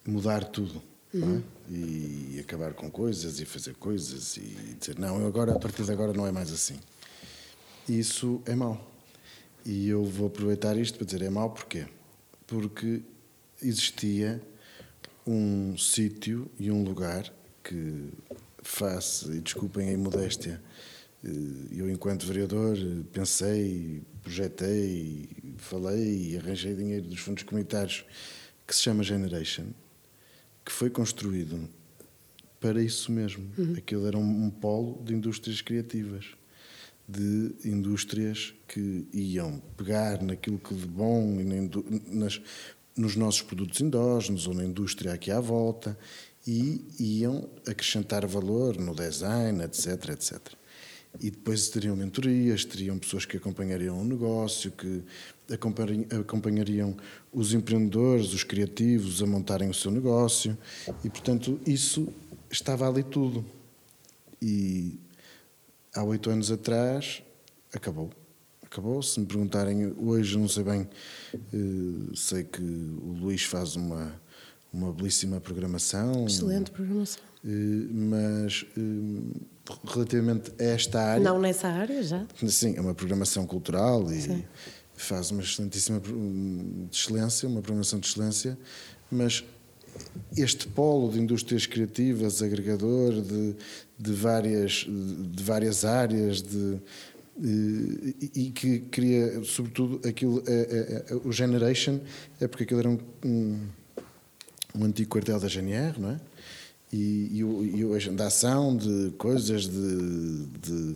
mudar tudo. É? Uhum. É? E acabar com coisas e fazer coisas e dizer, não, agora, a partir de agora não é mais assim. Isso é mau. E eu vou aproveitar isto para dizer, é mau porquê? Porque existia um sítio e um lugar que faço, e desculpem a imodéstia, eh, eu enquanto vereador pensei, projetei, falei e arranjei dinheiro dos fundos comunitários que se chama Generation, que foi construído para isso mesmo. Uhum. Aquilo era um, um polo de indústrias criativas de indústrias que iam pegar naquilo que de bom nas, nos nossos produtos endógenos ou na indústria aqui à volta e iam acrescentar valor no design, etc, etc. E depois teriam mentorias, teriam pessoas que acompanhariam o negócio, que acompanhariam os empreendedores, os criativos a montarem o seu negócio e, portanto, isso estava ali tudo. E há oito anos atrás, acabou. Acabou. Se me perguntarem hoje, não sei bem, uh, sei que o Luís faz uma, uma belíssima programação. Excelente programação. Uh, mas uh, relativamente a esta área. Não nessa área já? Sim, é uma programação cultural e sim. faz uma excelentíssima de excelência, uma programação de excelência, mas este polo de indústrias criativas, agregador de, de, várias, de várias áreas, de, de, e que cria, sobretudo, aquilo, a, a, a, o Generation, é porque aquilo era um, um, um antigo quartel da GNR, não é? E, e, e a agendação de coisas de, de,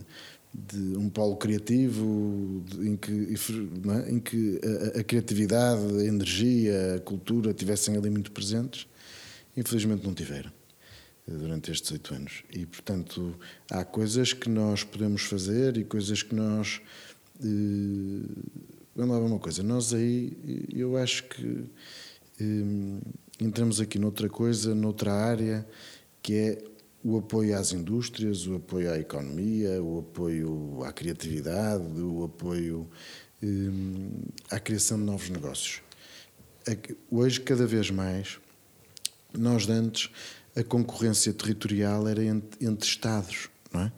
de um polo criativo em que, é? em que a, a, criatividade, a energia, a cultura tivessem ali muito presentes. Infelizmente não tiveram durante estes oito anos. E, portanto, há coisas que nós podemos fazer e coisas que nós. Eh, vamos lá uma coisa. Nós aí, eu acho que eh, entramos aqui noutra coisa, noutra área, que é o apoio às indústrias, o apoio à economia, o apoio à criatividade, o apoio eh, à criação de novos negócios. Hoje, cada vez mais, nós antes a concorrência territorial era entre, entre Estados, não é?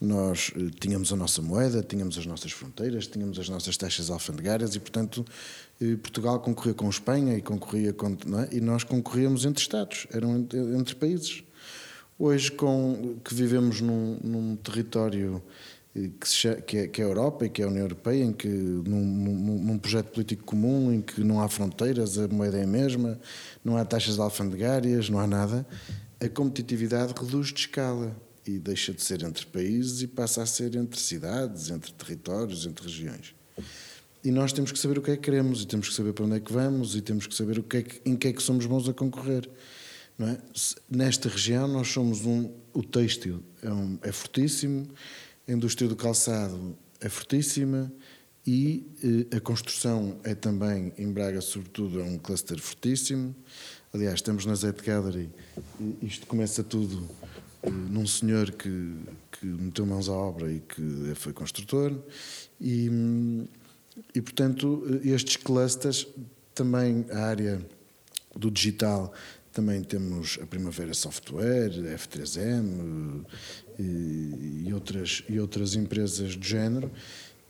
Nós eh, tínhamos a nossa moeda, tínhamos as nossas fronteiras, tínhamos as nossas taxas alfandegárias e, portanto, eh, Portugal concorria com Espanha e concorria com, é? e nós concorríamos entre Estados, eram entre, entre países. Hoje, com que vivemos num, num território que, se, que, é, que, é, a Europa e que é a União Europeia, em que num, num, num, projeto político comum, em que não há fronteiras, a moeda é a mesma, não há taxas alfandegárias, não há nada, a competitividade reduz de escala e deixa de ser entre países e passa a ser entre cidades, entre territórios, entre regiões. E nós temos que saber o que é que queremos, e temos que saber para onde é que vamos, e temos que saber o que é que, em que é que somos bons a concorrer. É? Nesta região nós somos um, o têxtil é, um, é fortíssimo, a indústria do calçado é fortíssima e eh, a construção é também, em Braga sobretudo, é um cluster fortíssimo. Aliás, estamos na Z Gallery isto começa tudo eh, num senhor que, que meteu mãos à obra e que foi construtor e, e portanto estes clusters também a área do digital também temos a Primavera Software, a F3M e, e, outras, e outras empresas do género.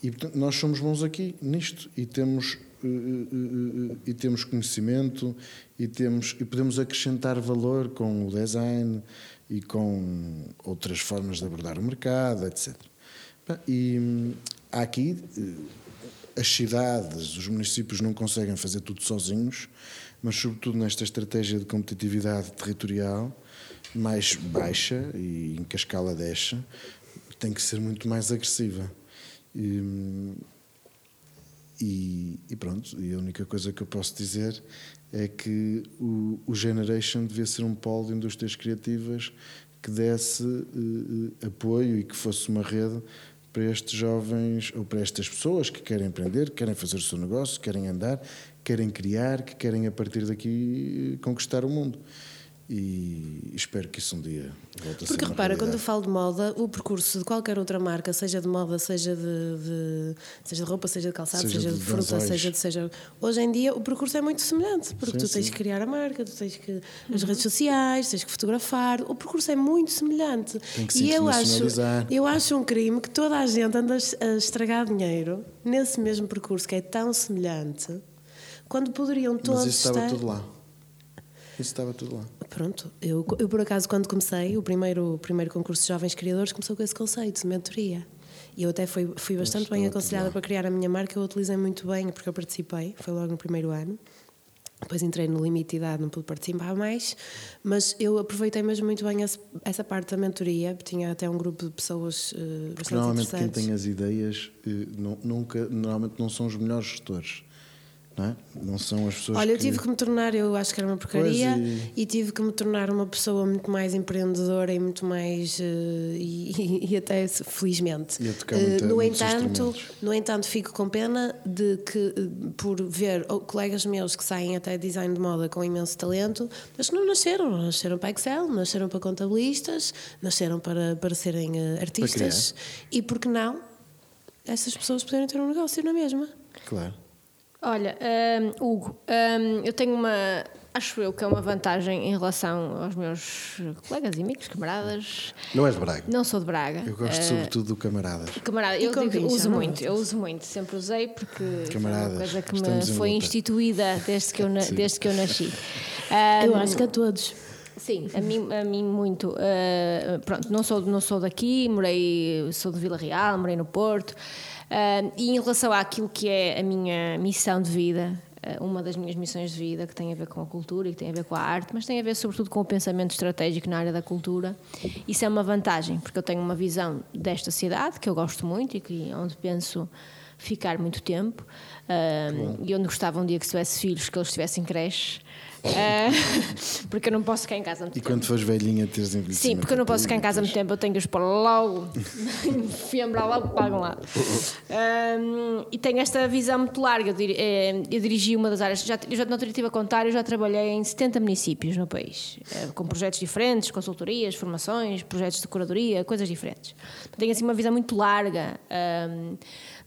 E portanto, nós somos bons aqui nisto e temos, e, e temos conhecimento e, temos, e podemos acrescentar valor com o design e com outras formas de abordar o mercado, etc. E hum, aqui as cidades, os municípios não conseguem fazer tudo sozinhos mas sobretudo nesta estratégia de competitividade territorial mais baixa e em que a escala deixa, tem que ser muito mais agressiva. E, e, e, pronto, e a única coisa que eu posso dizer é que o, o Generation devia ser um polo de indústrias criativas que desse uh, apoio e que fosse uma rede para estes jovens ou para estas pessoas que querem que querem fazer o seu negócio, querem andar querem criar, que querem a partir daqui conquistar o mundo. E espero que isso um dia volte a Porque ser repara, quando eu falo de moda, o percurso de qualquer outra marca, seja de moda, seja de, de seja de roupa, seja de calçado, seja, seja de, de fruta, seja de seja. Hoje em dia o percurso é muito semelhante, porque sim, tu tens sim. que criar a marca, tu tens que. as redes sociais, tens que fotografar, o percurso é muito semelhante. Tem que se e eu acho, eu acho um crime que toda a gente anda a estragar dinheiro nesse mesmo percurso que é tão semelhante quando poderiam todos Mas isso estava estar... tudo lá. Isso estava tudo lá. Pronto, eu, eu por acaso quando comecei, o primeiro, o primeiro concurso de jovens criadores começou com esse conceito de mentoria. E eu até fui, fui bastante bem aconselhada para criar a minha marca, eu utilizei muito bem, porque eu participei, foi logo no primeiro ano. Depois entrei no limite de idade, não pude participar mais, mas eu aproveitei mesmo muito bem essa, essa parte da mentoria, tinha até um grupo de pessoas uh, bastante Normalmente quem tem as ideias uh, nunca, normalmente não são os melhores gestores não, é? não são as pessoas Olha, eu tive que me tornar, eu acho que era uma porcaria, e... e... tive que me tornar uma pessoa muito mais empreendedora e muito mais. Uh, e, e, até felizmente. E tocar uh, no, entanto, no entanto, fico com pena de que, uh, por ver oh, colegas meus que saem até design de moda com imenso talento, mas que não nasceram, não nasceram para Excel, nasceram para contabilistas, nasceram para, para serem artistas. Para e por que não? Essas pessoas poderem ter um negócio na mesma. Claro. Olha, um, Hugo, um, eu tenho uma. Acho eu que é uma vantagem em relação aos meus colegas e amigos, camaradas. Não és de Braga? Não sou de Braga. Eu gosto uh, sobretudo do camaradas. Camarada, eu digo, uso muito, eu uso muito, sempre usei porque camaradas, é uma coisa que me foi instituída desde que eu, desde que eu nasci. Um, eu acho que a todos. Sim, a mim, a mim muito. Uh, pronto, não sou, não sou daqui, morei, sou de Vila Real, morei no Porto. Uh, e em relação àquilo que é a minha missão de vida, uh, uma das minhas missões de vida, que tem a ver com a cultura e que tem a ver com a arte, mas tem a ver sobretudo com o pensamento estratégico na área da cultura, isso é uma vantagem, porque eu tenho uma visão desta cidade, que eu gosto muito e que, onde penso ficar muito tempo, uh, e onde gostava um dia que se tivesse filhos, que eles estivessem creche. Uh, porque eu não posso ficar em casa muito e tempo. E quando fores velhinha, teres envelhecimento? Sim, porque eu não posso ficar em casa muito tempo, eu tenho que os pôr logo, fiambrar logo, pagam lá. Um, e tenho esta visão muito larga. Eu, dir, eh, eu dirigi uma das áreas, já, eu já não estive a contar, eu já trabalhei em 70 municípios no país, eh, com projetos diferentes, consultorias, formações, projetos de curadoria, coisas diferentes. Tenho assim uma visão muito larga um,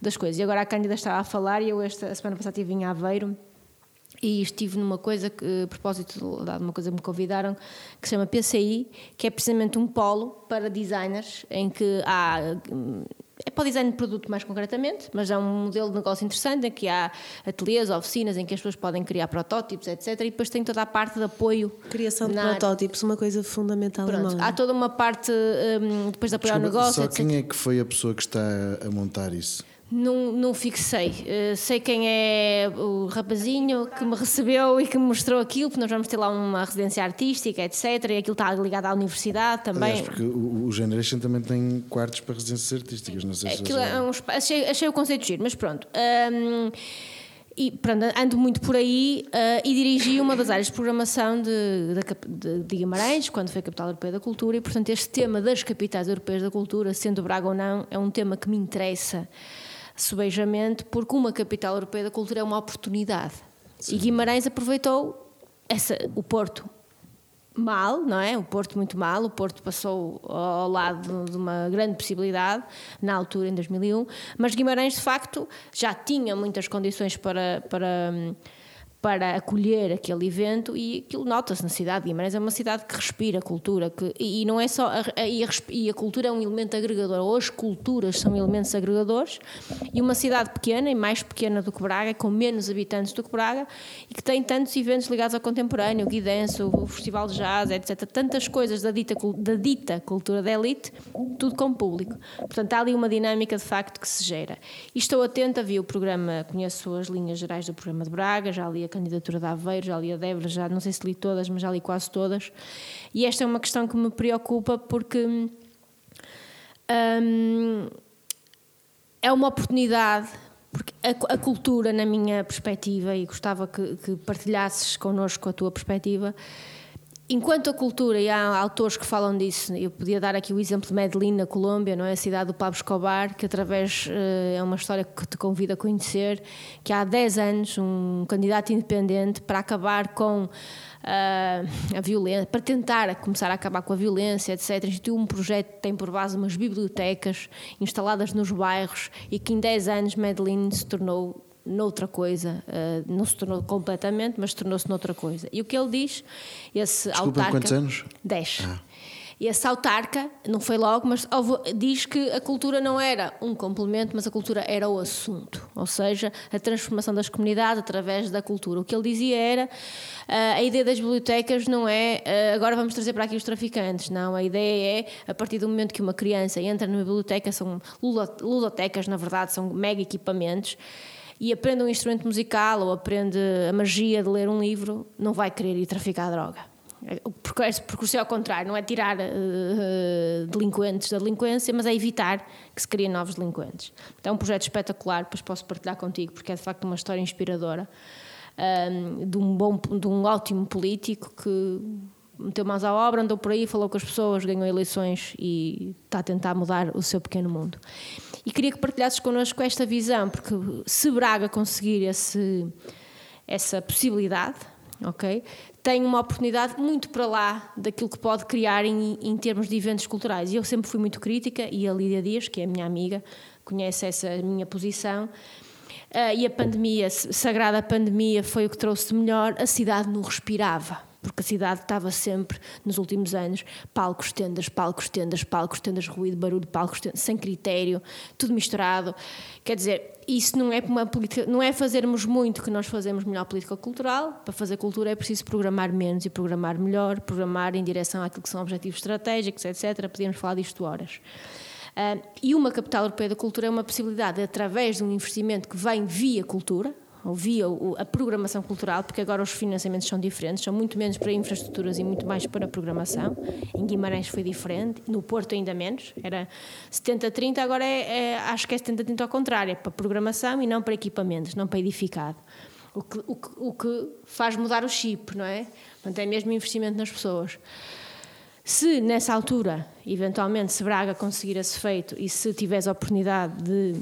das coisas. E agora a Cândida estava a falar e eu esta a semana passada estive em Aveiro e estive numa coisa que, a propósito de uma coisa que me convidaram, que se chama PCI, que é precisamente um polo para designers, em que há. É para o design de produto mais concretamente, mas é um modelo de negócio interessante em que há ateliês, oficinas em que as pessoas podem criar protótipos, etc. E depois tem toda a parte de apoio. Criação de protótipos, uma coisa fundamental. Pronto, há toda uma parte um, depois de apoiar Desculpa, o negócio. Só etc. quem é que foi a pessoa que está a montar isso? Não, não fixei. Uh, sei quem é o rapazinho que me recebeu e que me mostrou aquilo, porque nós vamos ter lá uma residência artística, etc. E aquilo está ligado à universidade também. Aliás, porque o, o Generation também tem quartos para residências artísticas, não sei se aquilo é um, achei, achei o conceito giro, mas pronto. Um, E pronto, ando muito por aí uh, e dirigi uma das áreas de programação de, de, de, Guimarães, quando foi a Capital Europeia da Cultura, e portanto este tema das capitais europeias da cultura, sendo Braga ou não, é um tema que me interessa subejamente, porque uma capital europeia da cultura é uma oportunidade. Sim. E Guimarães aproveitou essa, o Porto mal, não é? O Porto muito mal, o Porto passou ao lado de uma grande possibilidade na altura, em 2001, mas Guimarães de facto já tinha muitas condições para, para para acolher aquele evento e aquilo nota-se na cidade de Guimarães. É uma cidade que respira cultura que, e não é só a, a, e a cultura é um elemento agregador. As culturas são elementos agregadores e uma cidade pequena e mais pequena do que Braga com menos habitantes do que Braga e que tem tantos eventos ligados ao contemporâneo o Guidense, o Festival de Jazz etc, tantas coisas da dita, da dita cultura da elite tudo com público. Portanto há ali uma dinâmica de facto que se gera. E estou atenta, vi o programa conheço as linhas gerais do programa de Braga já li a candidatura de Aveiro, já li a Débora, já não sei se li todas, mas já li quase todas. E esta é uma questão que me preocupa porque hum, é uma oportunidade, porque a, a, cultura, na minha perspectiva, e gostava que, que partilhasses connosco a tua perspectiva, Enquanto a cultura, e há autores que falam disso, eu podia dar aqui o exemplo de Medellín, na Colômbia, não é? a cidade do Pablo Escobar, que através, eh, é uma história que te convido a conhecer, que há 10 anos um candidato independente para acabar com uh, a violência, para tentar começar a acabar com a violência, etc., instituiu um projeto que tem por base umas bibliotecas instaladas nos bairros e que em 10 anos Medellín se tornou noutra coisa, uh, não se tornou completamente, mas tornou-se noutra coisa. E o que ele diz, esse Desculpa, autarca... quantos anos? 10. Ah. E esse autarca, não foi logo, mas diz que a cultura não era um complemento, mas a cultura era o assunto. Ou seja, a transformação das comunidades através da cultura. O que ele dizia era uh, a ideia das bibliotecas não é uh, agora vamos trazer para aqui os traficantes. Não, a ideia é a partir do momento que uma criança entra numa biblioteca, são ludotecas, na verdade, são mega equipamentos e aprende um instrumento musical ou aprende a magia de ler um livro, não vai querer ir traficar droga. O percurso é ao contrário, não é tirar uh, delinquentes da delinquência, mas é evitar que se criem novos delinquentes. Então é um projeto espetacular, depois posso partilhar contigo, porque é de facto uma história inspiradora um, ehm, de, um bom, de um ótimo político que meteu mãos à obra, andou por aí, falou com as pessoas, ganhou eleições e está a tentar mudar o seu pequeno mundo. E queria que partilhasses connosco esta visão, porque se Braga conseguir esse, essa possibilidade, ok, tem uma oportunidade muito para lá daquilo que pode criar em, em termos de eventos culturais. E eu sempre fui muito crítica, e a Lídia Dias, que é a minha amiga, conhece essa minha posição, uh, e a pandemia, sagrada pandemia, foi o que trouxe de melhor, a cidade não respirava porque a cidade estava sempre, nos últimos anos, palcos, tendas, palcos, tendas, palcos, tendas, ruído, barulho, palcos, tendas, sem critério, tudo misturado. Quer dizer, isso não é uma política, não é fazermos muito que nós fazemos melhor política cultural. Para fazer cultura é preciso programar menos e programar melhor, programar em direção àquilo que são objetivos estratégicos, etc. Podíamos falar disto horas. Uh, e uma capital europeia da cultura é uma possibilidade, através de um investimento que vem via cultura, ouvia a programação cultural, porque agora os financiamentos são diferentes, são muito menos para infraestruturas e muito mais para programação. Em Guimarães foi diferente, no Porto ainda menos, era 70-30, agora é, é, acho que é 70-30 ao contrário, é para programação e não para equipamentos, não para edificado. O que, o que, o que faz mudar o chip, não é? Portanto, é mesmo investimento nas pessoas. Se nessa altura, eventualmente, se Braga conseguir esse feito e se tiveres a oportunidade de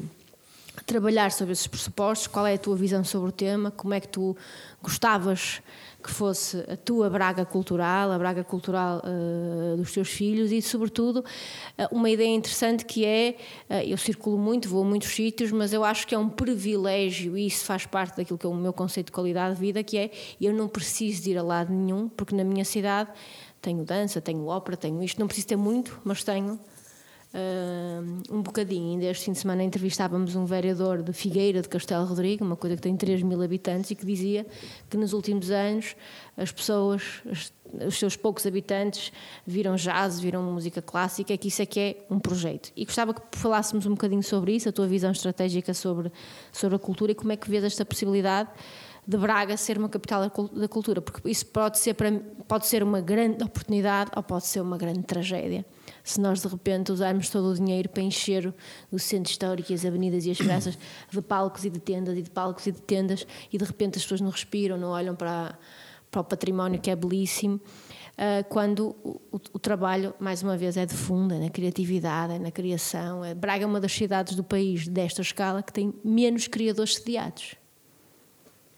trabalhar sobre esses pressupostos, qual é a tua visão sobre o tema, como é que tu gostavas que fosse a tua Braga cultural, a Braga cultural uh, dos teus filhos? E, sobretudo, uh, uma ideia interessante que é, uh, eu circulo muito, vou a muitos sítios, mas eu acho que é um privilégio e isso faz parte daquilo que é o meu conceito de qualidade de vida, que é eu não preciso de ir a lado nenhum, porque na minha cidade tenho dança, tenho ópera, tenho isto, não preciso ter muito, mas tenho um bocadinho. Ainda este fim de semana entrevistávamos um vereador de Figueira de Castelo Rodrigo, uma coisa que tem 3 mil habitantes, e que dizia que nos últimos anos as pessoas, as, os seus poucos habitantes, viram jazz, viram música clássica, que isso é que é um projeto. E gostava que falássemos um bocadinho sobre isso, a tua visão estratégica sobre, sobre a cultura e como é que vês esta possibilidade de Braga ser uma capital da cultura, porque isso pode ser, para, pode ser uma grande oportunidade ou pode ser uma grande tragédia se nós de repente usarmos todo o dinheiro para encher o centro histórico e as avenidas e as praças de palcos e de tendas e de palcos e de tendas e de repente as pessoas não respiram, não olham para, para o património que é belíssimo. Uh, quando o, o, o, trabalho, mais uma vez, é de fundo, é na criatividade, é na criação. É, Braga é uma das cidades do país desta escala que tem menos criadores sediados.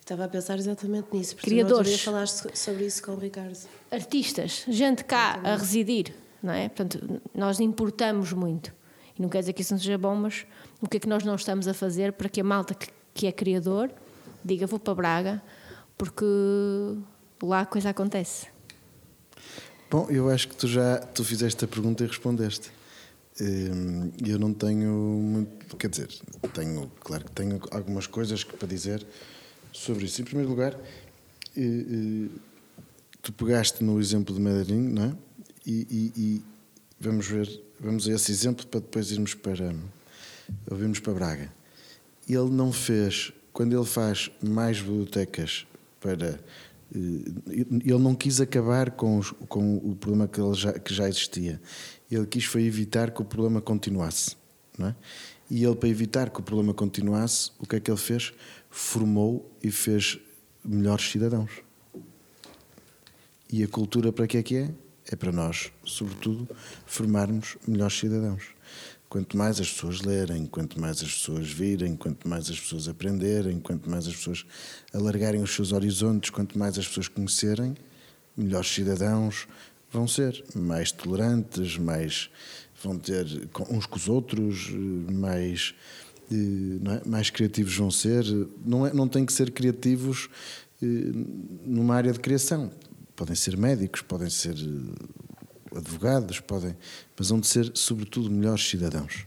Estava a pensar exatamente nisso, porque Criadores. falar sobre isso com o Ricardo. Artistas, gente cá a residir, não é? Portanto, nós importamos muito. E não quer dizer que isso não seja bom, mas o que é que nós não estamos a fazer para que a malta que, que é criador diga vou para Braga, porque lá a coisa acontece. Bom, eu acho que tu já tu fizeste a pergunta e respondeste. Hum, eu não tenho muito, quer dizer, tenho, claro que tenho algumas coisas para dizer sobre isso. Em primeiro lugar, eh, eh, tu pegaste no exemplo de Medellín, não é? E, e, e, vamos ver, vamos a esse exemplo para depois irmos para ouvimos para Braga. Ele não fez, quando ele faz mais bibliotecas para eh, ele não quis acabar com, os, com o problema que, já, que já existia. Ele quis foi evitar que o problema continuasse. Não é? E ele, para evitar que o problema continuasse, o que é que ele fez? formou e fez melhores cidadãos. E a cultura para que é que é? É para nós, sobretudo, formarmos melhores cidadãos. Quanto mais as pessoas lerem, quanto mais as pessoas virem, quanto mais as pessoas aprenderem, quanto mais as pessoas alargarem os seus horizontes, quanto mais as pessoas conhecerem, melhores cidadãos vão ser, mais tolerantes, mais vão ter uns com os outros, mais é? mais criativos vão ser. Não, é, não têm que ser criativos eh, numa área de criação. Podem ser médicos, podem ser eh, advogados, podem, mas vão de ser, sobretudo, melhores cidadãos.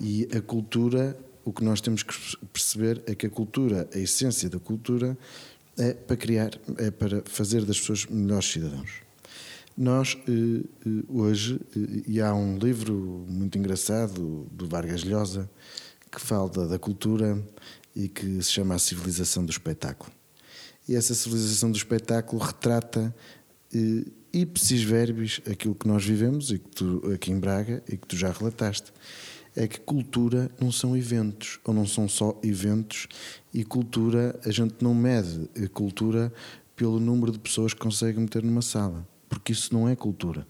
E a cultura, o que nós temos que perceber é que a cultura, a essência da cultura, é para criar, é para fazer das pessoas melhores cidadãos. Nós, eh, hoje, e há um livro muito engraçado do Vargas Llosa, que fala da cultura e que se chama A Civilização do Espetáculo. E essa civilização do espetáculo retrata eh, ipsis verbis aquilo que nós vivemos e que tu, aqui em Braga e que tu já relataste. É que cultura não são eventos, ou não são só eventos, e cultura, a gente não mede a cultura pelo número de pessoas que consegue meter numa sala, porque isso não é cultura.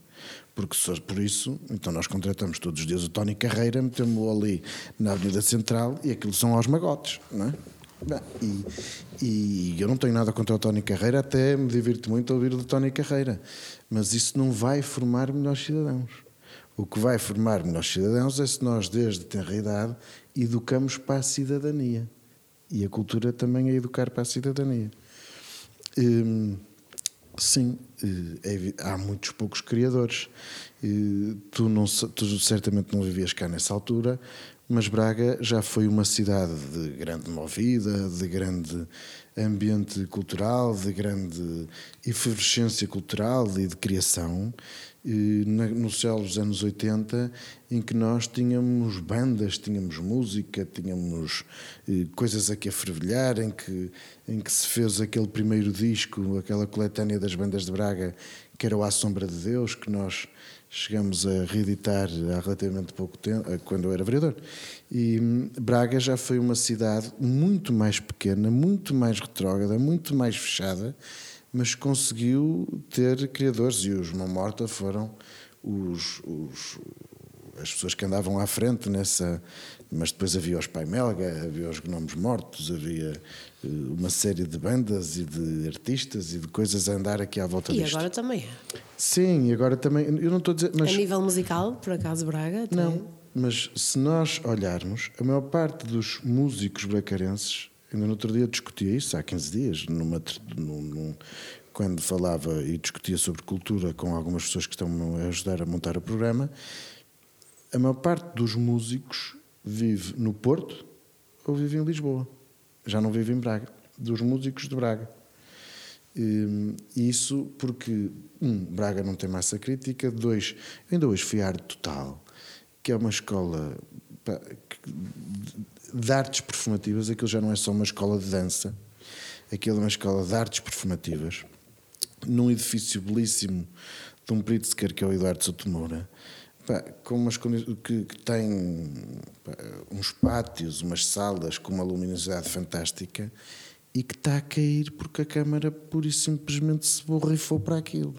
Porque se por isso, então nós contratamos todos os dias o Tony Carreira, metemos-o ali na Avenida Central e aquilo são aos magotes, não é? E, e, eu não tenho nada contra o Tony Carreira, até me divirto muito a ouvir do Tony Carreira, mas isso não vai formar melhores cidadãos. O que vai formar melhores cidadãos é se nós, desde tenra idade, educamos para a cidadania. E a cultura também é educar para a cidadania. Hum, Sim, é, há muitos poucos criadores. Tu, não, tu certamente não vivias cá nessa altura, mas Braga já foi uma cidade de grande movida, de grande ambiente cultural, de grande efervescência cultural e de criação no céu dos anos 80, em que nós tínhamos bandas, tínhamos música, tínhamos eh, coisas a fervilhar, em que, em que se fez aquele primeiro disco, aquela coletânea das bandas de Braga, que era o À Sombra de Deus, que nós chegamos a reeditar há relativamente pouco tempo, eh, quando eu era vereador. E hum, Braga já foi uma cidade muito mais pequena, muito mais retrógrada, muito mais fechada mas conseguiu ter criadores e os Mão Morta foram os, os, as pessoas que andavam à frente nessa. Mas depois havia os Pai Melga, havia os Gnomos Mortos, havia uma série de bandas e de artistas e de coisas a andar aqui à volta e disto. E agora também Sim, e agora também. Eu não estou a dizer. Mas, a nível musical, por acaso, Braga? Não, mas se nós olharmos, a maior parte dos músicos bracarenses Ainda no outro dia discutia isso, há 15 dias, numa, num, num, quando falava e discutia sobre cultura com algumas pessoas que estão a ajudar a montar o programa. A maior parte dos músicos vive no Porto ou vive em Lisboa. Já não vive em Braga. Dos músicos de Braga. E isso porque, um, Braga não tem massa crítica, dois, ainda hoje fui Arte Total, que é uma escola de artes performativas, aquilo já não é só uma escola de dança, aquilo é uma escola de artes performativas, num edifício belíssimo de um Pritzker, que é o Eduardo Sotomoura, pá, com umas que, que tem pá, uns pátios, umas salas com uma luminosidade fantástica e que está a cair porque a Câmara pura e simplesmente se borrifou para aquilo.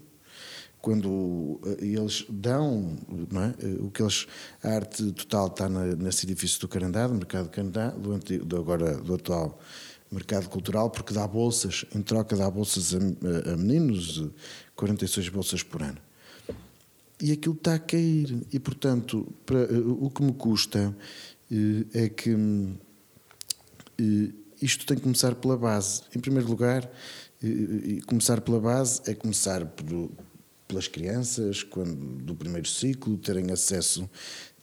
Quando eh, eles dão, é? o que eles, a arte total está na, nesse edifício do Canadá, do Mercado do Canadá, do, antigo, do agora do atual mercado cultural, porque dá bolsas, em troca dá bolsas a, a meninos, 46 bolsas por ano. E aquilo está a cair. E, portanto, para, eh, o que me custa eh, é que isto tem que começar pela base. Em primeiro lugar, começar pela base é começar por, pelas crianças, quando, do primeiro ciclo, terem acesso,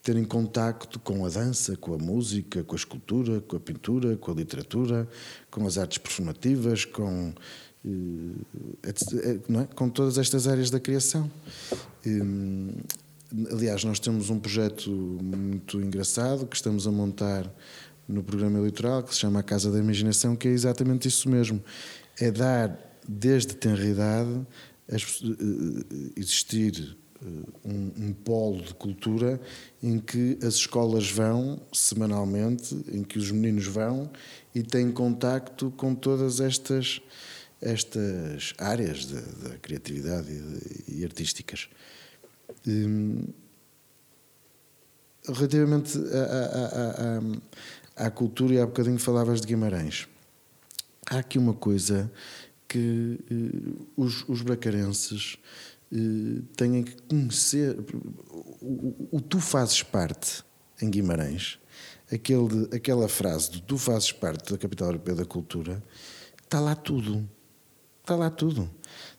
terem contacto com a dança, com a música, com a escultura, com a pintura, com a literatura, com as artes performativas, com, eh, é? com todas estas áreas da criação. Aliás, nós temos um projeto muito engraçado que estamos a montar no programa eleitoral, que se chama a Casa da Imaginação, que é exatamente isso mesmo. É dar, desde tenridade, existir eh, um, um, polo de cultura em que as escolas vão semanalmente, em que os meninos vão e têm contacto com todas estas, estas áreas da criatividade e, e artísticas. Hum, relativamente à, cultura, e há bocadinho falavas de Guimarães. Há aqui uma coisa que uh, os, os bracarenses uh, têm que conhecer. O, o, tu fazes parte em Guimarães, aquele, aquela frase do tu fazes parte da capital europeia da cultura, está lá tudo. Está lá tudo.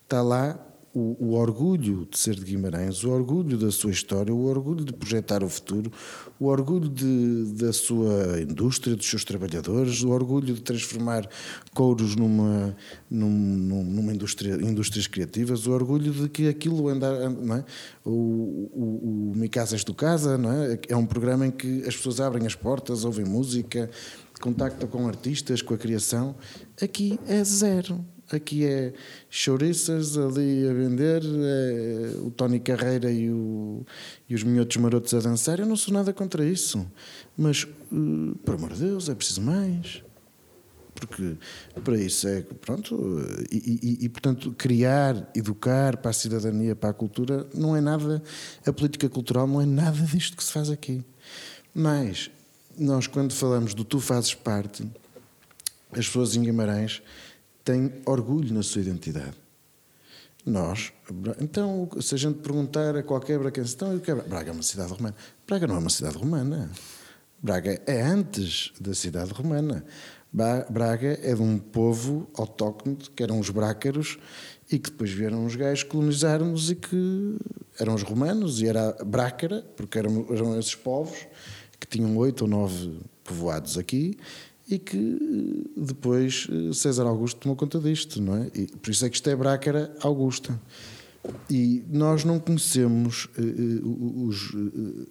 Está lá o, o, orgulho de ser de Guimarães, o orgulho da sua história, o orgulho de projetar o futuro, o orgulho de, da sua indústria, dos seus trabalhadores, o orgulho de transformar couros numa, numa, numa indústria, indústrias criativas, o orgulho de que aquilo anda. Não é? o, o, o do Casa não é? é um programa em que as pessoas abrem as portas, ouvem música, contactam com artistas, com a criação. Aqui é zero aqui é chouriças ali a vender, é o Tony Carreira e, o, e os minhotos marotos a dançar. Eu não sou nada contra isso, mas, uh, por amor de Deus, é preciso mais. Porque para isso é, pronto, e, e, e, portanto criar, educar para a cidadania, para a cultura, não é nada, a política cultural não é nada disto que se faz aqui. Mas nós, quando falamos do tu fazes parte, as pessoas em Guimarães tem orgulho na sua identidade. Nós, então, se a gente perguntar a qualquer bracança, então, Braga é uma cidade romana. Braga não é uma cidade romana. Braga é antes da cidade romana. Braga é de um povo autóctone, que eram os brácaros, e que depois vieram os gajos colonizar-nos e que eram os romanos, e era Brácara, porque eram, eram esses povos que tinham oito ou nove povoados aqui, e que eh, depois eh, César Augusto tomou conta disto, não é? E por isso é que isto é Brácara Augusta. E nós não conhecemos uh, os. Uh,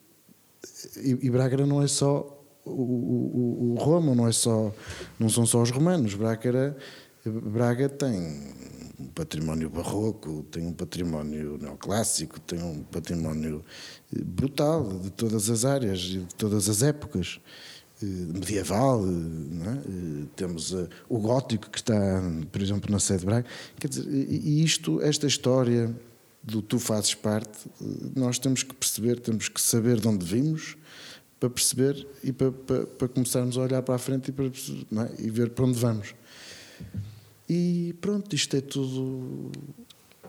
e, e Brácara não é só o, o, o, Roma, não é só. não são só os romanos. Brácara, Braga tem um património barroco, tem um património neoclássico, tem um património brutal de todas as áreas, de todas as épocas. Eh, medieval, eh, é? Eh, temos o gótico que está, por exemplo, na sede de Braga. Quer dizer, e isto, esta história do tu fazes parte, nós temos que perceber, temos que saber de onde vimos para perceber e para, para, para começarmos a olhar para a frente e, para, é? e ver para onde vamos. E pronto, isto é tudo.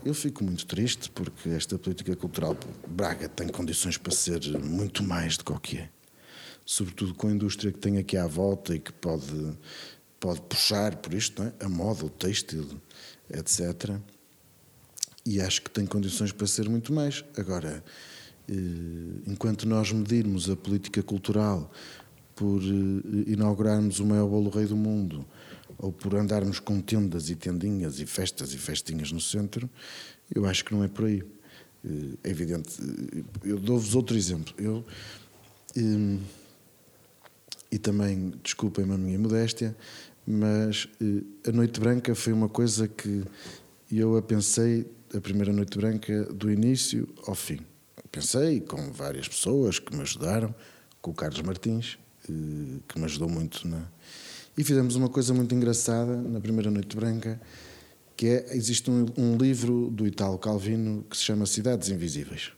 Eu fico muito triste porque esta política cultural Braga tem condições para ser muito mais do que o que é sobretudo com a indústria que tem aqui à volta e que pode, pode puxar por isto, é? a moda, o têxtil, etc. E acho que tem condições para ser muito mais. Agora, eh, enquanto nós medirmos a política cultural por eh, inaugurarmos o maior bolo rei do mundo ou por andarmos com tendas e tendinhas e festas e festinhas no centro, eu acho que não é por aí. Eh, é evidente. Eu dou-vos outro exemplo. Eu e também, desculpem-me a minha modéstia, mas eh, a Noite Branca foi uma coisa que eu a pensei, a primeira Noite Branca, do início ao fim. pensei com várias pessoas que me ajudaram, com o Carlos Martins, eh, que me ajudou muito na. E fizemos uma coisa muito engraçada na primeira noite branca, que é existe um, um livro do Italo Calvino que se chama Cidades Invisíveis.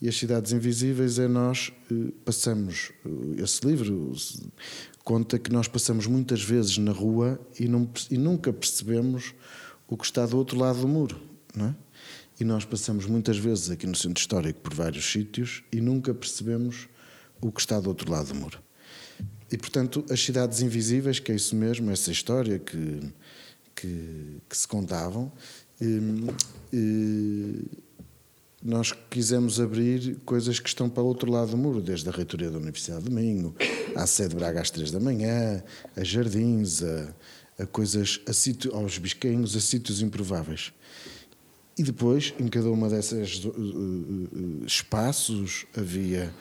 E as cidades invisíveis é nós eh, passamos eh, esse livro conta que nós passamos muitas vezes na rua e, não, e nunca percebemos o que está do outro lado do muro, é? E nós passamos muitas vezes aqui no centro histórico por vários sítios e nunca percebemos o que está do outro lado do muro. E portanto, as cidades invisíveis, que é isso mesmo, essa história que, que, que se contavam, e, e, nós quisemos abrir coisas que estão para o outro lado do muro, desde a reitoria da Universidade de Domingo, à sede de Braga às três da manhã, a jardins, a, a coisas, a aos bisquinhos, a sítios improváveis. E depois, em cada uma dessas uh, uh, espaços, havia,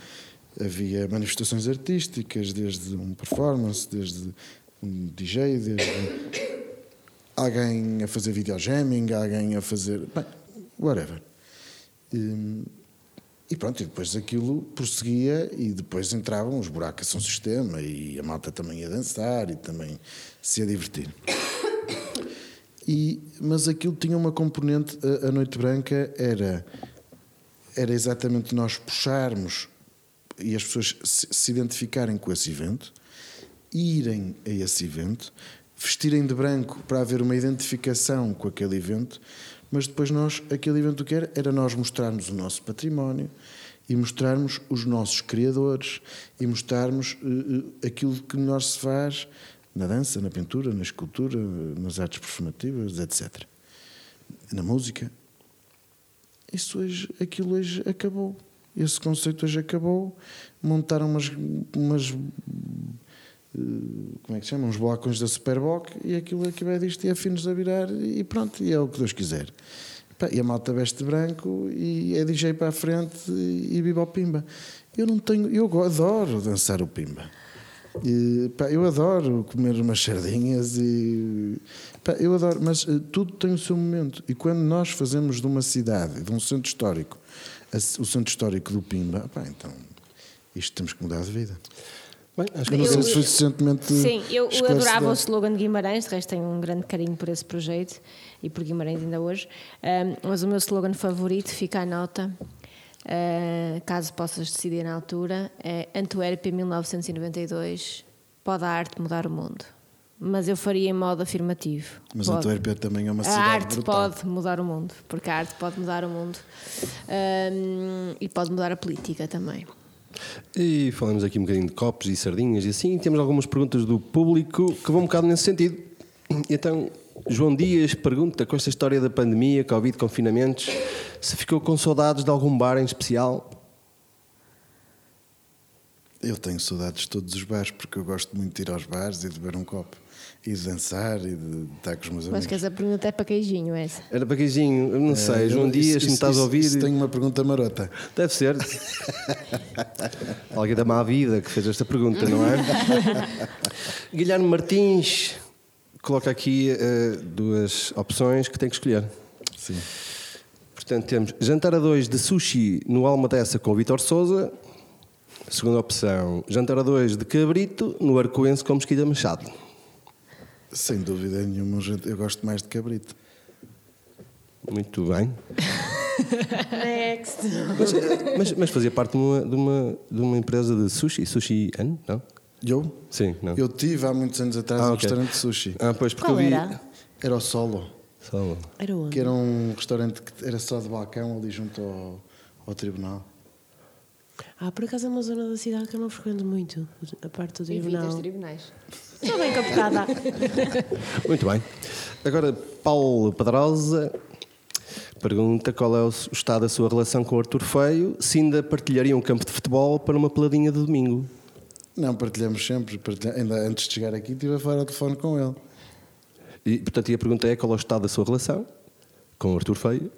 havia manifestações artísticas, desde um performance, desde um DJ, desde alguém a fazer videojamming, alguém a fazer. Bem, whatever. E, e pronto, e depois aquilo prosseguia e depois entravam os buracos são sistema e a malta também ia dançar e também se ia divertir. E, mas aquilo tinha uma componente, a, a Noite Branca era, era exatamente nós puxarmos e as pessoas se identificarem com esse evento, irem a esse evento, vestirem de branco para haver uma identificação com aquele evento, mas depois nós, aquele evento que era, era nós mostrarmos o nosso património e mostrarmos os nossos criadores e mostrarmos uh, aquilo que melhor se faz na dança, na pintura, na escultura, nas artes performativas, etc. Na música. Isso hoje, aquilo hoje acabou. Esse conceito hoje acabou. Montaram umas, umas como é que se chama? Uns blocos da Superboc e aquilo aqui vai disto e é finos a virar e pronto, e é o que Deus quiser. E a malta veste branco e é DJ para a frente e viva o Pimba. Eu não tenho, eu adoro dançar o Pimba. E, pá, eu adoro comer umas sardinhas e pá, eu adoro, mas uh, tudo tem o seu momento. E quando nós fazemos de uma cidade, de um centro histórico, o centro histórico do Pimba, pá, então isto temos que mudar de vida. Bem, acho que eu, não foi suficientemente. Sim, eu, eu adorava o slogan de Guimarães, de resto tenho um grande carinho por esse projeto e por Guimarães ainda hoje. Um, mas o meu slogan favorito, fica à nota, uh, caso possas decidir na altura, é Antuérpia 1992, pode a arte mudar o mundo. Mas eu faria em modo afirmativo. Mas pode. Antuérpia também é uma cidade A arte brutal. pode mudar o mundo, porque a arte pode mudar o mundo um, e pode mudar a política também. E falamos aqui um bocadinho de copos e sardinhas e assim, temos algumas perguntas do público que vão um bocado nesse sentido. Então, João Dias pergunta, com esta história da pandemia, Covid, confinamentos, se ficou com saudades de algum bar em especial? Eu tenho saudades de todos os bares, porque eu gosto muito de ir aos bares e de beber um copo e de dançar e de estar com os meus amigos. Mas que essa pergunta é para queijinho, essa. Era para queijinho, eu não é, sei. João Dias, se me estás a ouvir. Isso tenho uma pergunta marota. Deve ser. Alguém da má vida que fez esta pergunta, não é? Guilherme Martins coloca aqui uh, duas opções que tem que escolher. Sim. Portanto, temos jantar a dois de sushi no Alma Dessa com o Vitor Souza. Segunda opção, jantar a dois de cabrito no Arcoense com Mesquita Machado. Sem dúvida nenhuma, eu gosto mais de cabrito. Muito bem. Next. Mas, mas, mas, fazia parte de uma, de, uma, de uma empresa de sushi, Sushi An, não? Eu? Sim, não. Eu tive há muitos anos atrás ah, um okay. restaurante de sushi. Ah, pois, porque Qual eu vi... era? Era o Solo. Solo. Era onde? Que era um restaurante que era só de balcão ali junto ao, ao tribunal. Ah, por acaso é uma zona da cidade que eu não frequento muito, a parte do tribunal. Os tribunais. Estou bem captada. Muito bem. Agora, Paulo Pedrosa pergunta qual é o estado da sua relação com o Artur Feio, se ainda partilharia um campo de futebol para uma peladinha de domingo. Não, partilhamos sempre. Ainda antes de chegar aqui, estive a falar ao telefone com ele. E, portanto, a pergunta é qual é o estado da sua relação com o Artur Feio?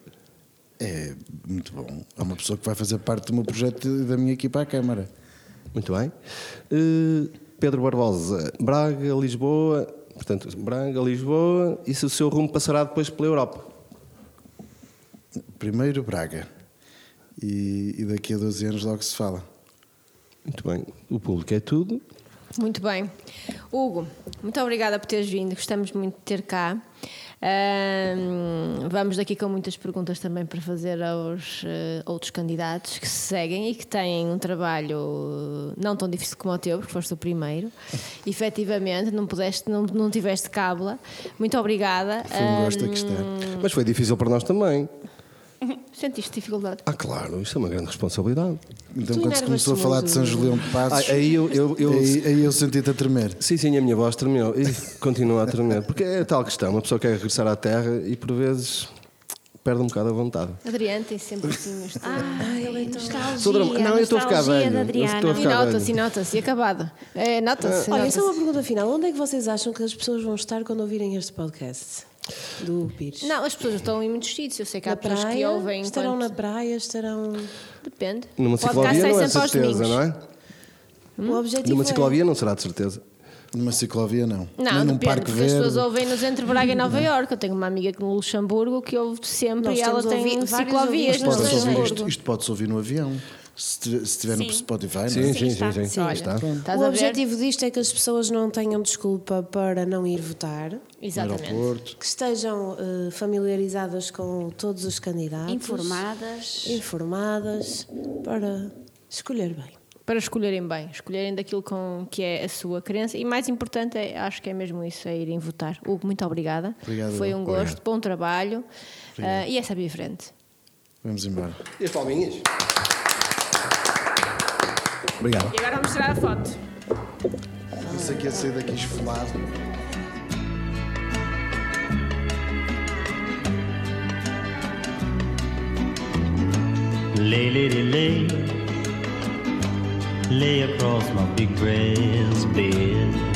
É muito bom. É uma pessoa que vai fazer parte do meu projeto e da minha equipa à Câmara. Muito bem. Uh, Pedro Barbosa, Braga, Lisboa, portanto, Braga, Lisboa, e se o seu rumo passará depois pela Europa? Primeiro Braga. e, e daqui a 12 anos logo se fala. Muito bem. O público é tudo. Muito bem. Hugo, muito obrigada por teres vindo, gostamos muito de ter cá. Um, vamos daqui com muitas perguntas também para fazer aos uh, outros candidatos que se seguem e que têm um trabalho não tão difícil como o teu, porque foste o primeiro. Efetivamente, não, pudeste, não, não tiveste cábula. Muito obrigada. Foi um gosto aqui estar. Mas foi difícil para nós também. Sentiste dificuldade? Ah, claro, isto é uma grande responsabilidade. Então, Tu quando se começou a falar de São. Julião de Passos, Ah, aí eu, eu, eu- aí, aí eu senti-te a tremer. Sim, sim, a minha voz tremeu e continua a tremer. Porque é tal questão, uma pessoa quer regressar à terra e por vezes perde um bocado a vontade. Adriano tem sempre assim este. Ai, nostalgia, Sou drama- Não, eu estou a ficar nostalgia velho. E ficar nota-se, nota-se, e acabado. É, nota-se. Olha, nota-se. só uma pergunta final. Onde é que vocês acham que as pessoas vão estar quando ouvirem este podcast do Pires? Não, as pessoas estão em muitos sítios. Eu sei que há na pessoas que ouvem. Estarão enquanto- na praia? Estarão... Depende. Numa O ciclovia não é certeza, não é? O objetivo Numa é- ciclovia não será de certeza. Numa ciclovia, não. Não, Nem num depende, parque porque as pessoas verde. ouvem-nos entre Braga e Nova Iorque. Eu tenho uma amiga que no Luxemburgo que ouve sempre Nós e ela tem ciclovias no Luxemburgo. isto, isto pode-se ouvir no avião. Se estiver no Sim. Spotify, não Sim, é? sim, sim, sim. Sim. Está. O objetivo disto é que as pessoas não tenham desculpa para não ir votar, Exatamente. Aeroporto. que estejam eh, familiarizadas com todos os candidatos, Informadas. informadas, para escolher bem. Para escolherem bem, escolherem daquilo com, que é a sua crença. E mais importante, é, acho que é mesmo isso, é irem votar. Hugo, muito obrigada. Obrigado, Foi um Obrigado. gosto, bom trabalho. Ah, e essa é a frente. Vamos embora. E as palminhas? Obrigado. E agora vamos tirar a foto. Isso aqui é sair daqui esfolado. Lay, lady, lay, lay across my big brass bed.